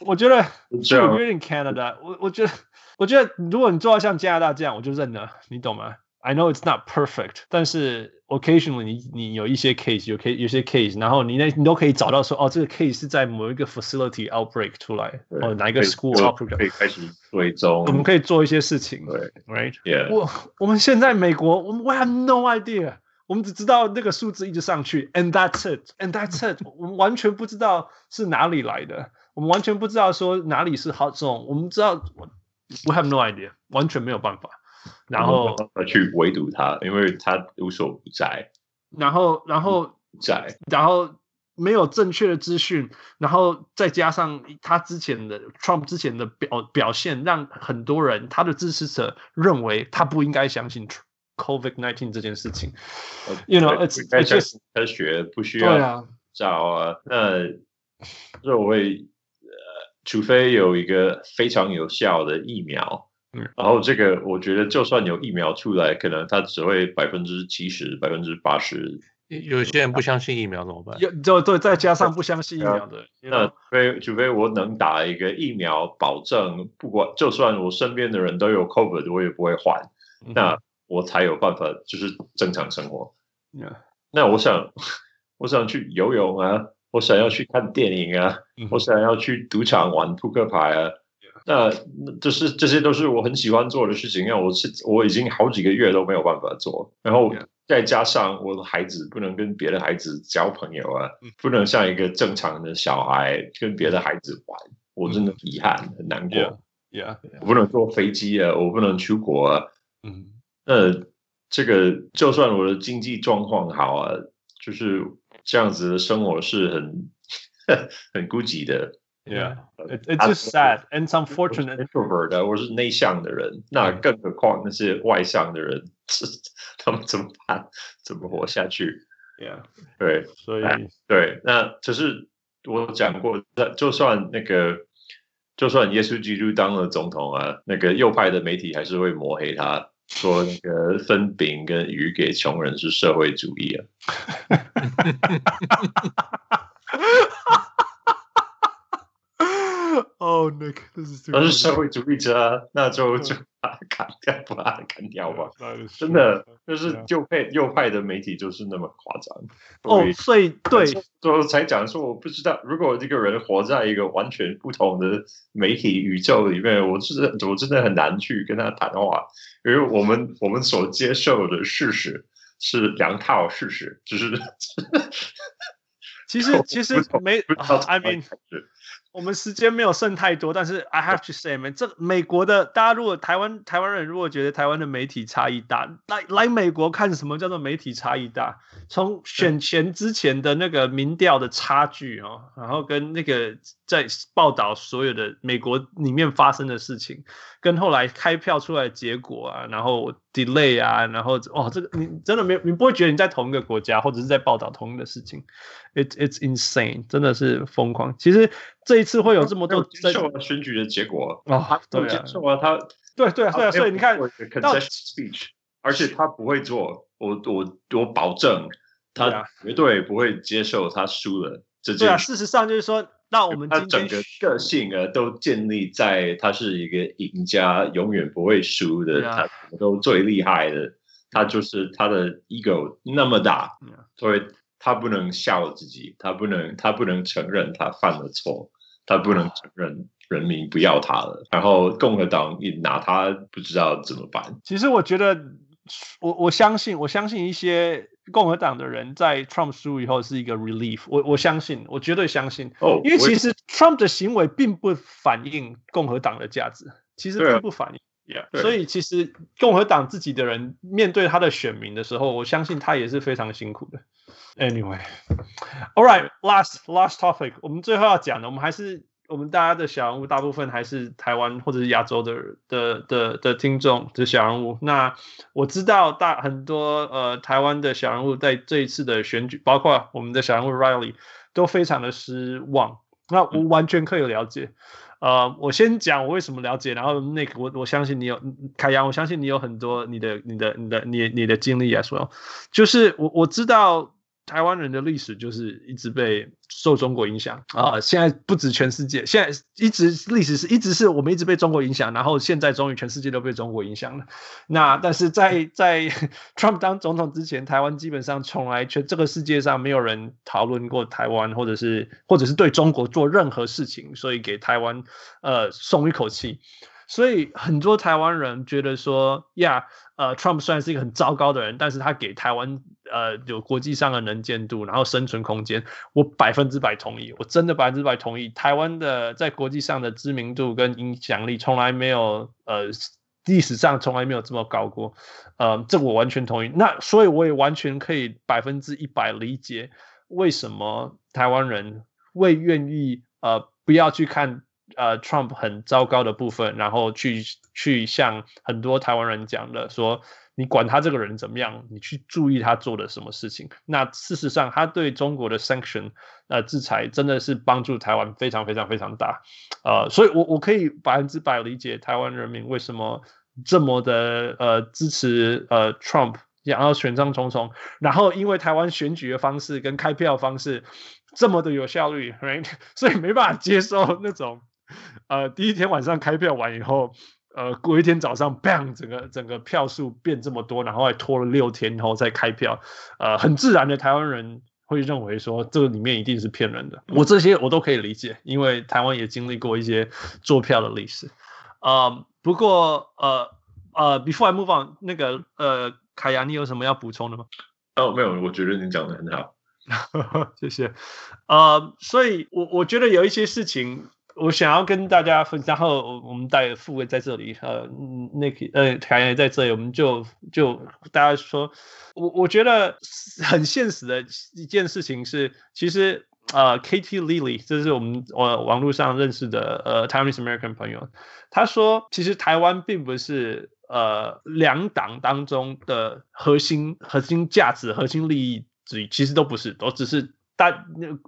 我觉得，就 in Canada，我我觉得，我觉得如果你做到像加拿大这样，我就认了，你懂吗？I know it's not perfect，但是 occasionally 你你有一些 case 有 case 有些 case，然后你那你都可以找到说哦，这个 case 是在某一个 facility outbreak 出来，哦哪一个 school outbreak 可以开始追踪，我们可以做一些事情，对，right，yeah，我我们现在美国我们 we have no idea，我们只知道那个数字一直上去，and that's it，and that's it，我们完全不知道是哪里来的，我们完全不知道说哪里是[LAUGHS] 好种，我们知道 we have no idea，完全没有办法。 然后去围堵他，因为他无所不在。然后，然后在，然后没有正确的资讯，然后再加上他之前的 Trump 之前的表表现，让很多人他的支持者认为他不应该相信 COVID nineteen 这件事情。You know, it's just 科学不需要找啊。那作为呃，除非有一个非常有效的疫苗。嗯，然后这个我觉得，就算有疫苗出来，可能它只会百分之七十、百分之八十。有些人不相信疫苗怎么办？有，就对，再加上不相信疫苗的，那除非除非我能打一个疫苗，保证不管就算我身边的人都有 COVID，我也不会换，那我才有办法就是正常生活。嗯，那我想，[LAUGHS] 我想去游泳啊，我想要去看电影啊，我想要去赌场玩扑克牌啊。那这是这些都是我很喜欢做的事情，因为我是我已经好几个月都没有办法做，然后再加上我的孩子不能跟别的孩子交朋友啊，不能像一个正常的小孩跟别的孩子玩，我真的遗憾很难过。Yeah, yeah. 我不能坐飞机啊，我不能出国啊。嗯，那这个就算我的经济状况好啊，就是这样子的生活是很 [LAUGHS] 很孤寂的。Yeah, it, it's just sad and it's unfortunate. Introvert，我是内向的人，那更何况那些外向的人，[LAUGHS] 他们怎么办？怎么活下去？Yeah，对，所以对，那只是我讲过，就算那个，就算耶稣基督当了总统啊，那个右派的媒体还是会抹黑他，说那个分饼跟鱼给穷人是社会主义啊。哦，Nick，这是他是社会主义者啊，那就就把他砍掉，把他砍掉吧。真的，就是右派右派的媒体就是那么夸张。哦，所以对，就才讲说，我不知道，如果这个人活在一个完全不同的媒体宇宙里面，我是我真的很难去跟他谈话，因为我们 [LAUGHS] 我们所接受的事实是两套事实，就是 [LAUGHS] 其实其实没，I mean。我们时间没有剩太多，但是 I have to say man，这美国的大家如果台湾台湾人如果觉得台湾的媒体差异大，来来美国看什么叫做媒体差异大？从选前之前的那个民调的差距哦，然后跟那个在报道所有的美国里面发生的事情，跟后来开票出来的结果啊，然后 delay 啊，然后哦，这个你真的没有，你不会觉得你在同一个国家或者是在报道同一个事情？It it's insane，真的是疯狂。其实这一次会有这么多接受选举的结果啊、哦，对啊，接受啊，他对对啊，对啊，所以你看，concession speech，而且他不会做，我我我保证，他绝对不会接受他输了。这对啊，事实上就是说。那我们他整个个性啊，都建立在他是一个赢家，永远不会输的，他都最厉害的。他就是他的 ego 那么大，所以他不能笑自己，他不能他不能承认他犯了错，他不能承认人民不要他了。然后共和党一拿他，不知道怎么办。其实我觉得，我我相信，我相信一些。共和党的人在 Trump 输以后是一个 relief，我我相信，我绝对相信。哦，因为其实 Trump 的行为并不反映共和党的价值，其实并不反映。Yeah, 所以其实共和党自己的人面对他的选民的时候，我相信他也是非常辛苦的。Anyway，all right，last last topic，我们最后要讲的，我们还是。我们大家的小人物大部分还是台湾或者是亚洲的的的的听众的小人物。那我知道大很多呃台湾的小人物在这一次的选举，包括我们的小人物 Riley 都非常的失望。那我完全可以了解。呃，我先讲我为什么了解，然后 Nick，我我相信你有凯阳，我相信你有很多你的你的你的你你的经历 as well。就是我我知道。台湾人的历史就是一直被受中国影响啊！现在不止全世界，现在一直历史是一直是我们一直被中国影响，然后现在终于全世界都被中国影响了。那但是在在 [LAUGHS] Trump 当总统之前，台湾基本上从来全这个世界上没有人讨论过台湾，或者是或者是对中国做任何事情，所以给台湾呃松一口气。所以很多台湾人觉得说，呀，呃，Trump 虽然是一个很糟糕的人，但是他给台湾呃有国际上的能见度，然后生存空间，我百分之百同意，我真的百分之百同意。台湾的在国际上的知名度跟影响力从来没有，呃，历史上从来没有这么高过，呃，这我完全同意。那所以我也完全可以百分之一百理解为什么台湾人会愿意呃不要去看。呃，Trump 很糟糕的部分，然后去去向很多台湾人讲的说，你管他这个人怎么样，你去注意他做的什么事情。那事实上，他对中国的 sanction 呃制裁真的是帮助台湾非常非常非常大。呃，所以我我可以百分之百理解台湾人民为什么这么的呃支持呃 Trump，然后选上重重，然后因为台湾选举的方式跟开票方式这么的有效率，right? [LAUGHS] 所以没办法接受那种。呃，第一天晚上开票完以后，呃，过一天早上，bang，整个整个票数变这么多，然后还拖了六天然后再开票，呃，很自然的台湾人会认为说这个里面一定是骗人的。我这些我都可以理解，因为台湾也经历过一些作票的历史。啊、呃，不过呃呃，before I move on，那个呃，凯阳，你有什么要补充的吗？哦，没有，我觉得你讲的很好，[LAUGHS] 谢谢。呃，所以我我觉得有一些事情。我想要跟大家分享，然后我们带副位在这里，呃，那个呃，凯也在这里，我们就就大家说，我我觉得很现实的一件事情是，其实呃，KT Lily，这是我们呃网络上认识的呃 Taiwanese American 朋友，他说，其实台湾并不是呃两党当中的核心核心价值、核心利益之一，其实都不是，都只是。但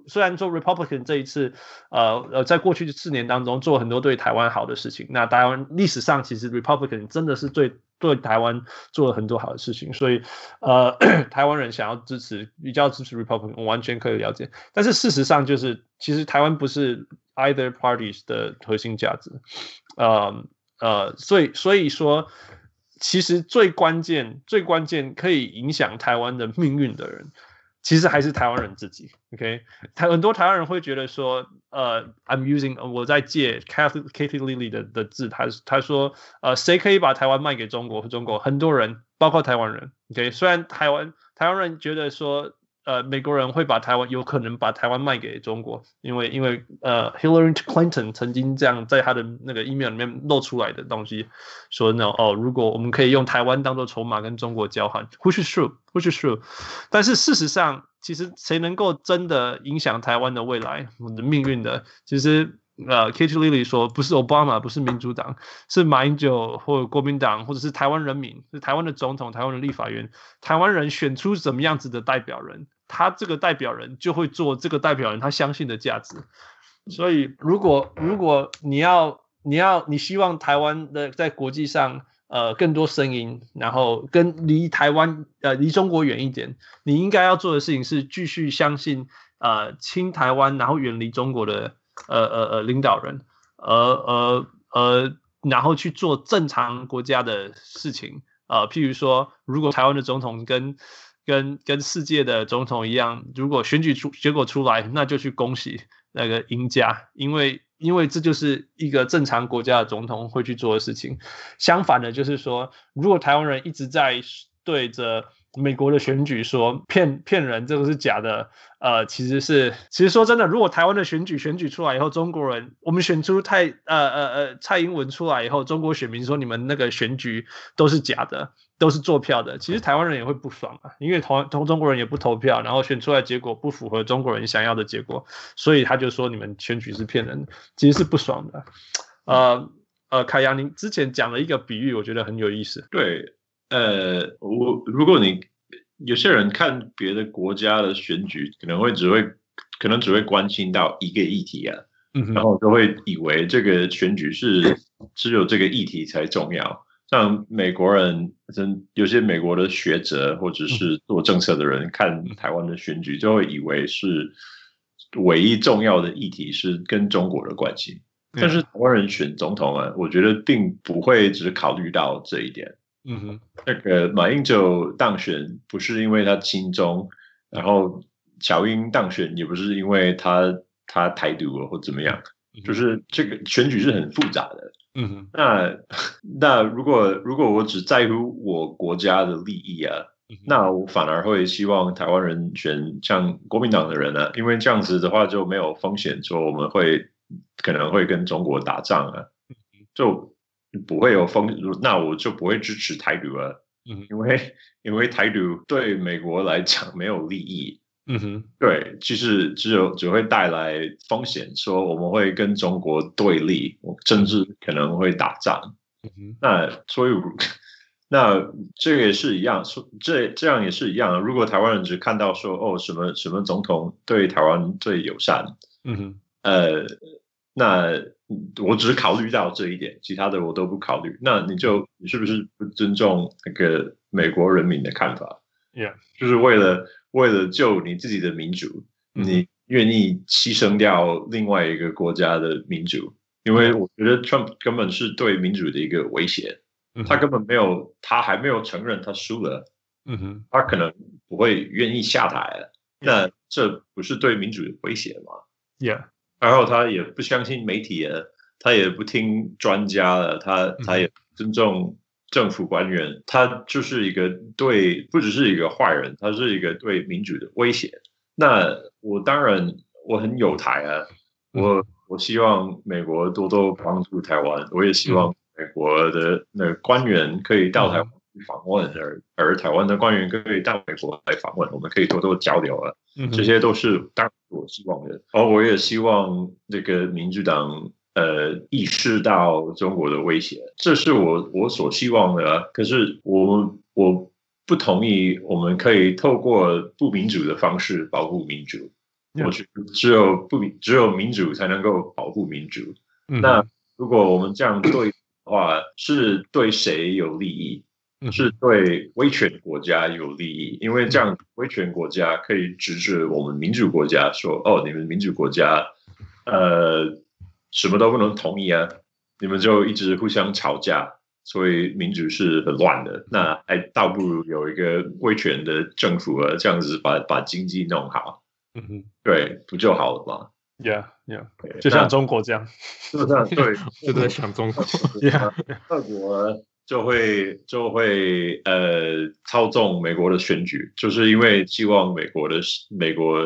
虽然说 Republican 这一次，呃呃，在过去的四年当中做很多对台湾好的事情，那台湾历史上其实 Republican 真的是对对台湾做了很多好的事情，所以呃，[COUGHS] 台湾人想要支持比较支持 Republican，我完全可以了解。但是事实上就是，其实台湾不是 either parties 的核心价值，呃呃，所以所以说，其实最关键最关键可以影响台湾的命运的人。其实还是台湾人自己，OK？台很多台湾人会觉得说，呃，I'm using 我在借 Kathy Kathy Lily 的的字，他他说，呃，谁可以把台湾卖给中国？中国很多人，包括台湾人，OK？虽然台湾台湾人觉得说。呃，美国人会把台湾有可能把台湾卖给中国，因为因为呃，Hillary Clinton 曾经这样在他的那个 email 里面露出来的东西，说呢，哦，如果我们可以用台湾当做筹码跟中国交换，which is true，which is true，但是事实上，其实谁能够真的影响台湾的未来、我的命运的，其实。呃，Katie Lily 说，不是奥巴马，不是民主党，是马英九或国民党，或者是台湾人民，是台湾的总统、台湾的立法院，台湾人选出什么样子的代表人，他这个代表人就会做这个代表人他相信的价值。所以，如果如果你要你要你希望台湾的在国际上呃更多声音，然后跟离台湾呃离中国远一点，你应该要做的事情是继续相信呃亲台湾，然后远离中国的。呃呃呃领导人，呃呃呃，然后去做正常国家的事情，呃，譬如说，如果台湾的总统跟跟跟世界的总统一样，如果选举出结果出来，那就去恭喜那个赢家，因为因为这就是一个正常国家的总统会去做的事情。相反的，就是说，如果台湾人一直在对着美国的选举说骗骗人，这个是假的。呃，其实是，其实说真的，如果台湾的选举选举出来以后，中国人我们选出蔡呃呃呃蔡英文出来以后，中国选民说你们那个选举都是假的，都是做票的。其实台湾人也会不爽啊，因为同同中国人也不投票，然后选出来结果不符合中国人想要的结果，所以他就说你们选举是骗人的，其实是不爽的。呃呃，凯阳，您之前讲了一个比喻，我觉得很有意思。对。呃，我如果你有些人看别的国家的选举，可能会只会可能只会关心到一个议题啊，嗯，然后就会以为这个选举是只有这个议题才重要。像美国人，真有些美国的学者或者是做政策的人看台湾的选举，就会以为是唯一重要的议题是跟中国的关系。但是台湾人选总统啊，我觉得并不会只考虑到这一点。嗯哼，那个马英九当选不是因为他亲中，然后乔英当选也不是因为他他台独了或怎么样，就是这个选举是很复杂的。嗯哼，那那如果如果我只在乎我国家的利益啊，那我反而会希望台湾人选像国民党的人呢，因为这样子的话就没有风险，说我们会可能会跟中国打仗啊，就。不会有风，那我就不会支持台独了。嗯，因为因为台独对美国来讲没有利益。嗯哼，对，其实只有只会带来风险，说我们会跟中国对立，甚至可能会打仗。嗯哼，那所以那这个也是一样，说这这样也是一样。如果台湾人只看到说哦什么什么总统对台湾最友善，嗯哼，呃，那。我只是考虑到这一点，其他的我都不考虑。那你就你是不是不尊重那个美国人民的看法？Yeah，就是为了为了救你自己的民主，你愿意牺牲掉另外一个国家的民主？因为我觉得 Trump 根本是对民主的一个威胁。他根本没有，他还没有承认他输了。嗯哼，他可能不会愿意下台了。那这不是对民主的威胁吗？Yeah。然后他也不相信媒体了，他也不听专家了，他他也尊重政府官员，他就是一个对，不只是一个坏人，他是一个对民主的威胁。那我当然我很有台啊，我我希望美国多多帮助台湾，我也希望美国的那个官员可以到台湾。访问，而而台湾的官员可以到美国来访问，我们可以多多交流啊，这些都是当然我希望的。而我也希望这个民主党呃意识到中国的威胁，这是我我所希望的啊。可是我我不同意，我们可以透过不民主的方式保护民主。我觉得只有不民只有民主才能够保护民主。那如果我们这样对的话，是对谁有利益？是对威权国家有利益，因为这样威权国家可以指指我们民主国家说：“哦，你们民主国家，呃，什么都不能同意啊，你们就一直互相吵架，所以民主是很乱的。那还倒不如有一个威权的政府啊，这样子把把经济弄好，嗯哼，对，不就好了吗？Yeah，Yeah，就像中国这样，是不是？对，就在想中国，[LAUGHS] Yeah，俄国。就会就会呃操纵美国的选举，就是因为希望美国的美国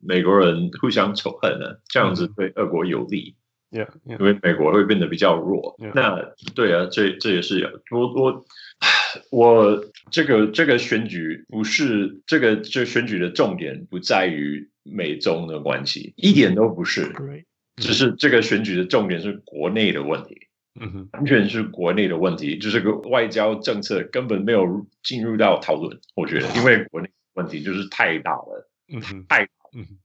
美国人互相仇恨呢，这样子对俄国有利。Yeah, yeah. 因为美国会变得比较弱。Yeah. 那对啊，这这也是我我我这个这个选举不是这个这选举的重点不在于美中的关系，一点都不是。只是这个选举的重点是国内的问题。完全是国内的问题，就是个外交政策根本没有进入到讨论。我觉得，因为国内问题就是太大了，嗯，太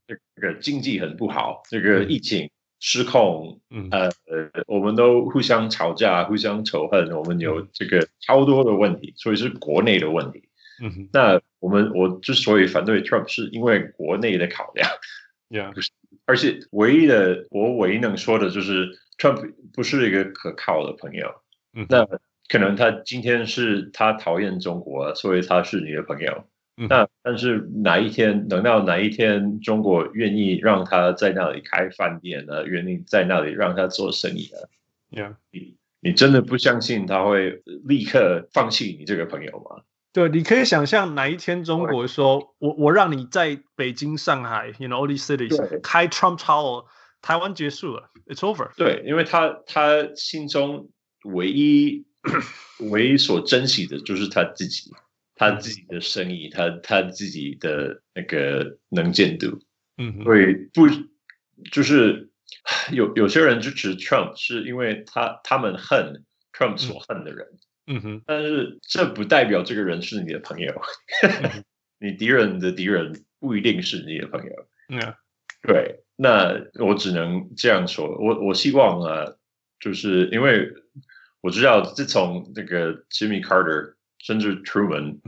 这个经济很不好，这个疫情失控，嗯，呃呃，我们都互相吵架，互相仇恨，我们有这个超多的问题，所以是国内的问题。嗯哼，那我们我之所以反对 Trump，是因为国内的考量。Yeah，不是，而且唯一的我唯一能说的就是，Trump 不是一个可靠的朋友。嗯，那可能他今天是他讨厌中国，所以他是你的朋友。嗯，那但是哪一天等到哪一天中国愿意让他在那里开饭店呢？愿意在那里让他做生意呢？Yeah，你你真的不相信他会立刻放弃你这个朋友吗？对，你可以想象哪一天中国说，我我让你在北京、上海，you know all these cities 开 Trump Tower，台湾结束了，it's over。对，因为他他心中唯一 [COUGHS] 唯一所珍惜的就是他自己，他自己的生意，他他自己的那个能见度。嗯，所以不就是有有些人支持 Trump 是因为他他们恨 Trump 所恨的人。嗯嗯哼，但是这不代表这个人是你的朋友，[LAUGHS] 你敌人的敌人不一定是你的朋友。嗯，对，那我只能这样说。我我希望啊，就是因为我知道，自从那个 Jimmy Carter 甚至 Truman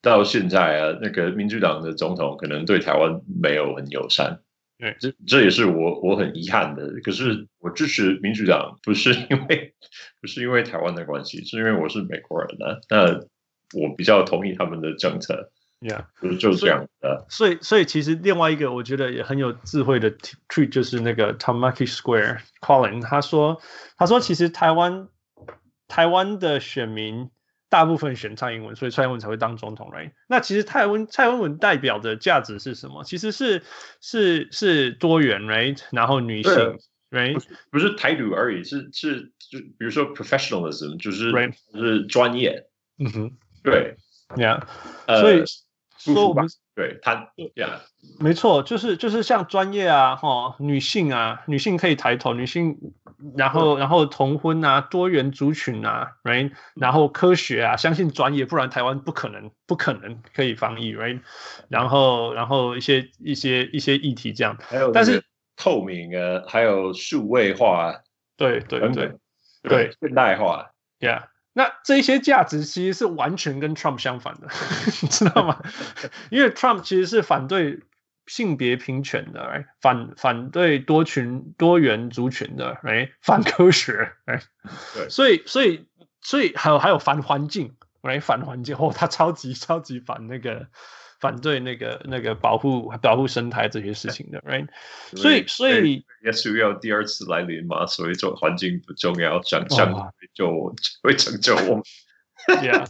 到现在啊，那个民主党的总统可能对台湾没有很友善。对，这这也是我我很遗憾的。可是我支持民主党，不是因为 [LAUGHS] 不是因为台湾的关系，是因为我是美国人呢。那我比较同意他们的政策。Yeah，就是就是这样的。所以所以其实另外一个我觉得也很有智慧的 tweet 就是那个 Tamaki Square Colin 他说他说其实台湾台湾的选民。大部分选蔡英文，所以蔡英文才会当总统，right？那其实蔡文蔡英文代表的价值是什么？其实是是是多元，right？然后女性，right？不是台独而已，是是就比如说 professionalism，就是就是专业，嗯哼，对，yeah，所以说我们。对他，呀，没错，就是就是像专业啊，哈，女性啊，女性可以抬头，女性，然后然后同婚啊，多元族群啊，right，然后科学啊，相信专业，不然台湾不可能不可能可以防疫，right，然后然后一些一些一些议题这样，还有但是透明啊，还有数位化，对对对对，对。现代化，yeah。那这些价值其实是完全跟 Trump 相反的，[LAUGHS] 你知道吗？[LAUGHS] 因为 Trump 其实是反对性别平权的，right? 反反对多群多元族群的，right? [LAUGHS] 反科学所以所以所以还有还有反环境?反环境，哦，他超级超级反那个。反对那个那个保护保护生态这些事情的，right？所以所以耶稣要第二次来临嘛，所以说环境不重要，想象就会拯救我们。Yeah，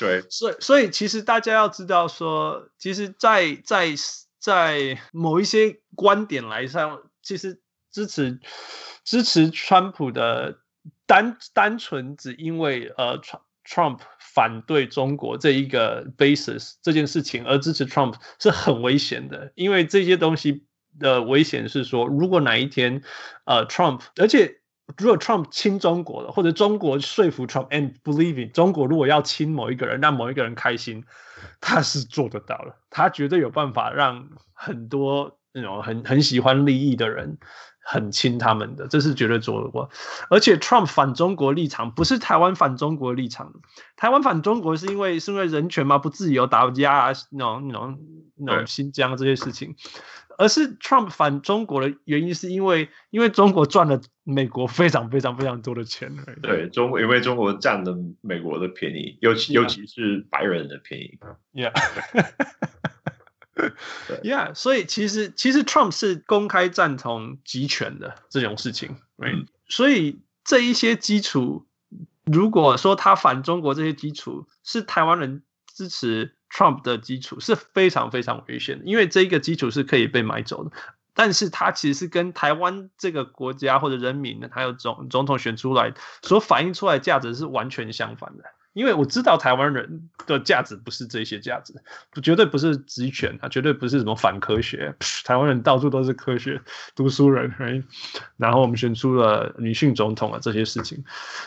对，所以所以其实大家要知道说，其实在，在在在某一些观点来上，其实支持支持川普的单单纯只因为呃川。Trump 反对中国这一个 basis 这件事情而支持 Trump 是很危险的，因为这些东西的危险是说，如果哪一天呃 Trump，而且如果 Trump 亲中国了，或者中国说服 Trump and believing 中国如果要亲某一个人，让某一个人开心，他是做得到的，他绝对有办法让很多那种很很喜欢利益的人。很亲他们的，这是绝对做得过。而且 Trump 反中国立场不是台湾反中国立场，台湾反中国是因为是因为人权嘛，不自由打压啊，那种那种那种新疆这些事情，而是 Trump 反中国的原因是因为因为中国赚了美国非常非常非常多的钱。对，中国因为中国占了美国的便宜，尤其尤其是白人的便宜。Yeah。[LAUGHS] [LAUGHS] Yeah，所以其实其实 Trump 是公开赞同集权的这种事情，right？嗯，所以这一些基础，如果说他反中国这些基础是台湾人支持 Trump 的基础，是非常非常危险的，因为这一个基础是可以被买走的。但是它其实是跟台湾这个国家或者人民还有总总统选出来所反映出来价值是完全相反的。因为我知道台湾人的价值不是这些价值，不绝对不是集权啊，绝对不是什么反科学。台湾人到处都是科学读书人，right? 然后我们选出了女性总统啊，这些事情，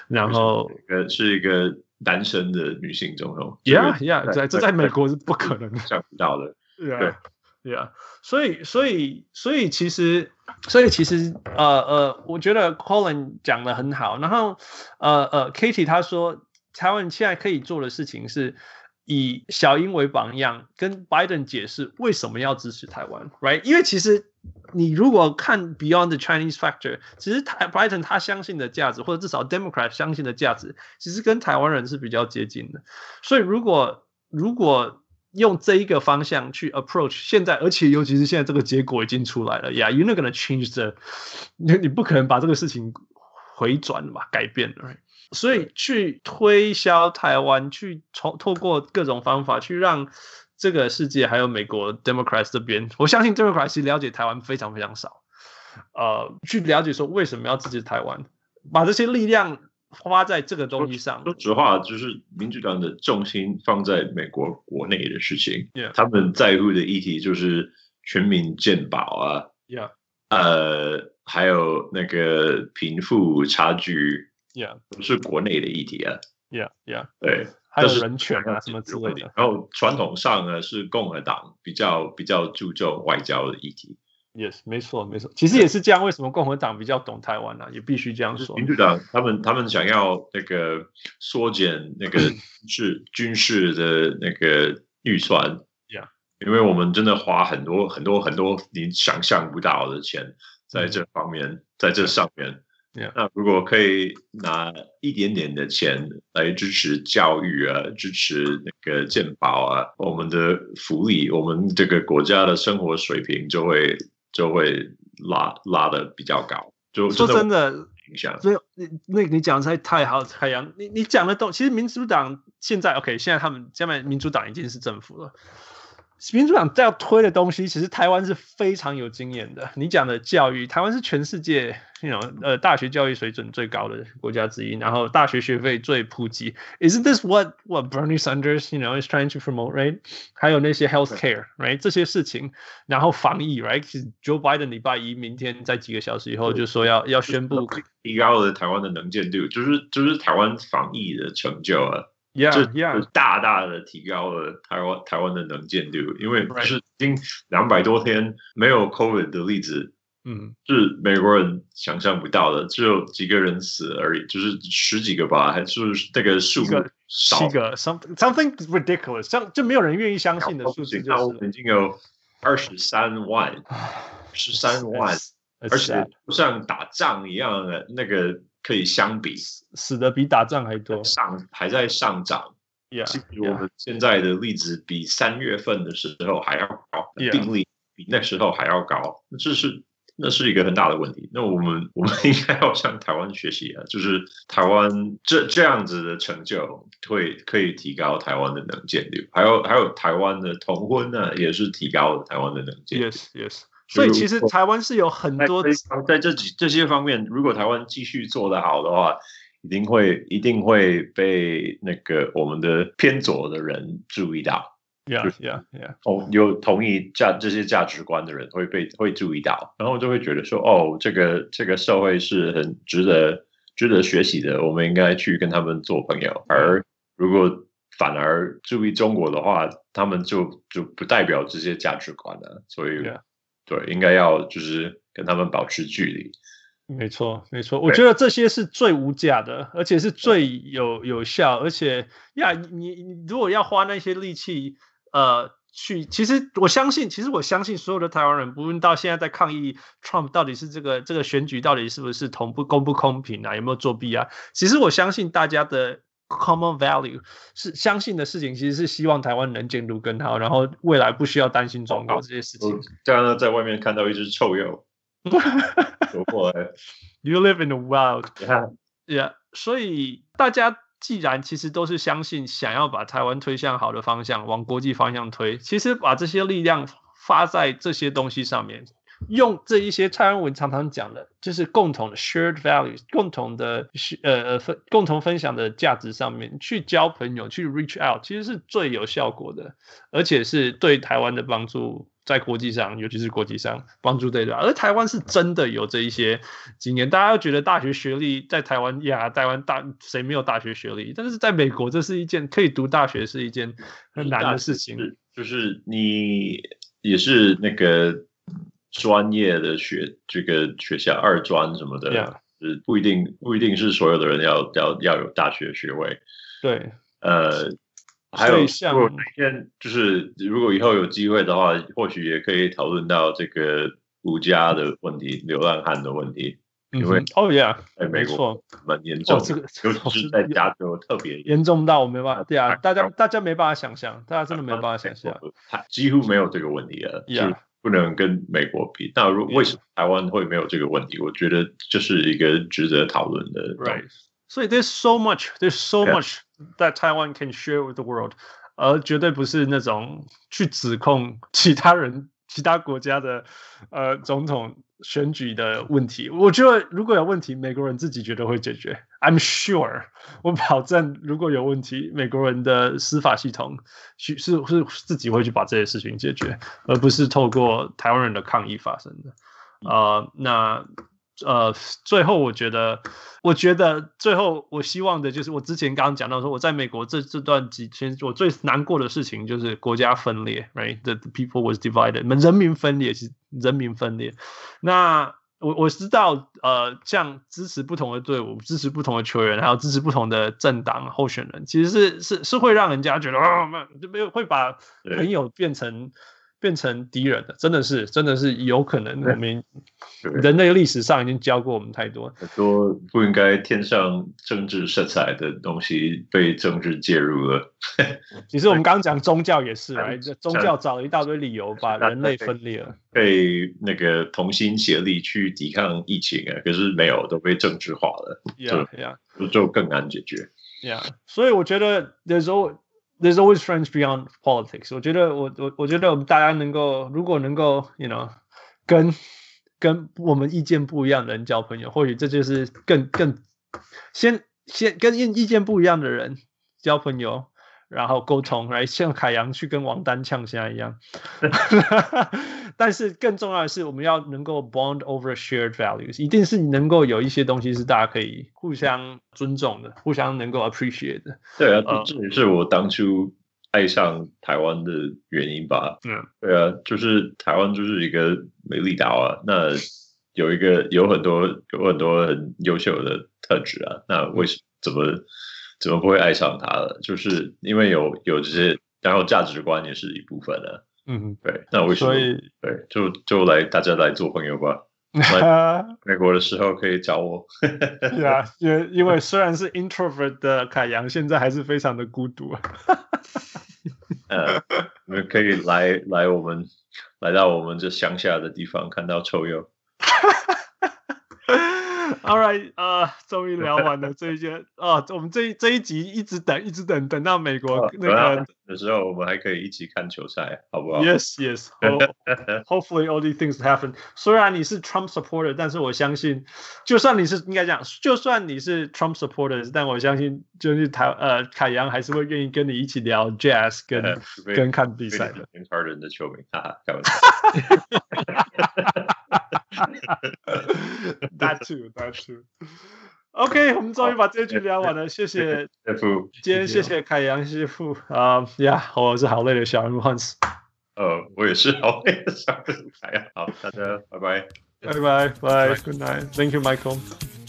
然后呃是一个单身的女性总统，yeah yeah，在这在美国是不可能想不到的，对啊对啊，所以所以所以其实所以其实呃呃，我觉得 Colin 讲的很好，然后呃呃 Katie 他说。台湾现在可以做的事情是以小英为榜样，跟拜登解释为什么要支持台湾，right？因为其实你如果看 Beyond the Chinese Factor，其实台 Biden 他相信的价值，或者至少 Democrat 相信的价值，其实跟台湾人是比较接近的。所以如果如果用这一个方向去 approach 现在，而且尤其是现在这个结果已经出来了，Yeah，you're not gonna change the，你你不可能把这个事情回转吧，改变了。所以去推销台湾，去从透过各种方法去让这个世界还有美国 Democrats 这边，我相信 Democrats 了解台湾非常非常少，呃，去了解说为什么要支持台湾，把这些力量花在这个东西上。说实话，就是民主党的重心放在美国国内的事情.他们在乎的议题就是全民健保啊，Yeah. 呃，还有那个贫富差距。Yeah，不是国内的议题啊。Yeah，Yeah，对，还有人权啊什么之类的。然后传统上呢，是共和党比较比较注重外交的议题。Yes，没错没错，其实也是这样。为什么共和党比较懂台湾呢？也必须这样说。民主党他们他们想要那个缩减那个 [CLEARS THROAT] 是军事的那个预算。Yeah，因为我们真的花很多很多很多你想象不到的钱在这方面，在这上面。那如果可以拿一点点的钱来支持教育啊，支持那个健保啊，我们的福利，我们这个国家的生活水平就会就会拉拉的比较高。就说真的，影响。所以那你讲的太好，太阳，你你讲的都，其实民主党现在 OK，现在他们下面民主党已经是政府了。民主党要推的东西，其实台湾是非常有经验的。你讲的教育，台湾是全世界那种呃大学教育水准最高的国家之一，然后大学学费最普及。Isn't this what what Bernie Sanders you know is trying to promote, right？还有那些 healthcare, right？这些事情，然后防疫，right？其实 Joe Biden 礼拜一明天在几个小时以后就说要要宣布提高了台湾的能见度，就是就是台湾防疫的成就啊。Yeah, yeah. 大大的提高了台湾台湾的能见度，因为是已经两百多天没有 COVID 的例子，嗯，是美国人想象不到的，只有几个人死而已，就是十几个吧，还是那个数个少七个，something something ridiculous，像就没有人愿意相信的数字，就是已经有二十三万，十三万，而且不像打仗一样的那个。可以相比，死的比打仗还多，上还在上涨。Yeah, 其实我们现在的例子比三月份的时候还要高.病例比那时候还要高，这是那是一个很大的问题。那我们 [LAUGHS] 我们应该要向台湾学习啊，就是台湾这这样子的成就会可以提高台湾的能见率，还有还有台湾的同婚呢，也是提高了台湾的能见度。Yes, yes. 所以其实台湾是有很多在，在这几这些方面，如果台湾继续做得好的话，一定会一定会被那个我们的偏左的人注意到。Yeah, yeah, yeah. 同有同意价这些价值观的人会被会注意到，然后就会觉得说，哦，这个这个社会是很值得值得学习的，我们应该去跟他们做朋友。而如果反而注意中国的话，他们就就不代表这些价值观了。所以。Yeah. 对，应该要就是跟他们保持距离。没错，没错，我觉得这些是最无价的，而且是最有有效，而且呀，你你如果要花那些力气，呃，去，其实我相信，其实我相信所有的台湾人，不论到现在在抗议 Trump 到底是这个这个选举到底是不是同不公不公平啊，有没有作弊啊？其实我相信大家的。Common value 是相信的事情，其实是希望台湾能进度更好，然后未来不需要担心中国这些事情。这样呢，在外面看到一只臭鼬走过来，You live in the wild，yeah，yeah。Yeah. 所以大家既然其实都是相信，想要把台湾推向好的方向，往国际方向推，其实把这些力量发在这些东西上面。用这一些蔡英文常常讲的，就是共同的 shared values，共同的呃呃分共同分享的价值上面去交朋友，去 reach out，其实是最有效果的，而且是对台湾的帮助，在国际上，尤其是国际上帮助最大。而台湾是真的有这一些经验，大家都觉得大学学历在台湾呀，台湾大谁没有大学学历？但是在美国，这是一件可以读大学是一件很难的事情。就是你也是那个。专业的学这个学校二专什么的，yeah. 是不一定不一定是所有的人要要要有大学学位。对，呃，还有像如果哪天就是如果以后有机会的话，或许也可以讨论到这个无家的问题、流浪汉的问题。因为哦，Yeah，在美国蛮严重，这个尤其是在加州特别严重到我没办法。对啊，大家大家没办法想象，大家真的没办法想象，他几乎没有这个问题啊，就不能跟美国比。那如为什么台湾会没有这个问题？我觉得这是一个值得讨论的。Right，所以 There's so much, there's so much that Taiwan can share with the world，而绝对不是那种去指控其他人。其他国家的呃总统选举的问题，我觉得如果有问题，美国人自己觉得会解决。I'm sure，[LAUGHS] 我保证，如果有问题，美国人的司法系统是是是自己会去把这些事情解决，而不是透过台湾人的抗议发生的。呃，那。呃，最后我觉得，我觉得最后我希望的就是，我之前刚刚讲到说，我在美国这这段几天，我最难过的事情就是国家分裂，right？The people was divided，人民分裂，是人民分裂。那我我知道，呃，像支持不同的队伍，支持不同的球员，还有支持不同的政党候选人，其实是是是会让人家觉得啊，就没有会把朋友变成。变成敌人的，真的是，真的是有可能。我们人类历史上已经教过我们太多，很多不应该添上政治色彩的东西被政治介入了。其实我们刚刚讲宗教也是，[LAUGHS] 来宗教找了一大堆理由 [LAUGHS] 把人类分裂了，被那个同心协力去抵抗疫情啊，可是没有，都被政治化了，就 yeah, yeah. 就更难解决。Yeah，所以我觉得有时候。There's always friends beyond politics。我觉得我我我觉得我们大家能够，如果能够，you know，跟跟我们意见不一样的人交朋友，或许这就是更更先先跟意意见不一样的人交朋友。然后沟通，来像海洋去跟王丹呛虾一样。[LAUGHS] 但是更重要的是，我们要能够 bond over shared values，一定是能够有一些东西是大家可以互相尊重的，互相能够 appreciate 的。对啊，这也是我当初爱上台湾的原因吧。嗯，对啊，就是台湾就是一个美丽岛啊，那有一个有很多有很多很优秀的特质啊，那为什么怎么？怎么不会爱上他了？就是因为有有这些，然后价值观也是一部分的。嗯，对。那为什么？对，就就来大家来做朋友吧。[LAUGHS] 来美国的时候可以找我。对啊，因为因为虽然是 introvert 的凯阳，现在还是非常的孤独。呃，你们可以来来我们来到我们这乡下的地方，看到臭鼬。[LAUGHS] All right，呃，终于聊完了这一件啊，[LAUGHS] 我们这一这一集一直等，一直等，等到美国那个的时候，我们还可以一起看球赛，好不好？Yes, yes. [LAUGHS] Hopefully, all these things happen. 虽然你是 Trump supporter，但是我相信，就算你是应该讲，就算你是 Trump supporter，但我相信，就是台呃凯阳还是会愿意跟你一起聊 Jazz [LAUGHS] 跟跟看比赛的。超人的球迷，哈哈，开玩笑。[LAUGHS] That too, that too. OK，我们终于把这局聊完了，谢谢傅。今天谢谢凯阳，谢谢傅啊呀，我是好累的小人物 Hans。呃，我也是好累的小人物凯阳。好，大家拜拜，拜拜，拜，Good night，Thank you, Michael。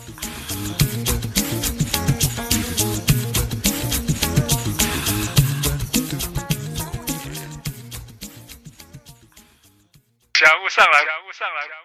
上篮，小人物上来。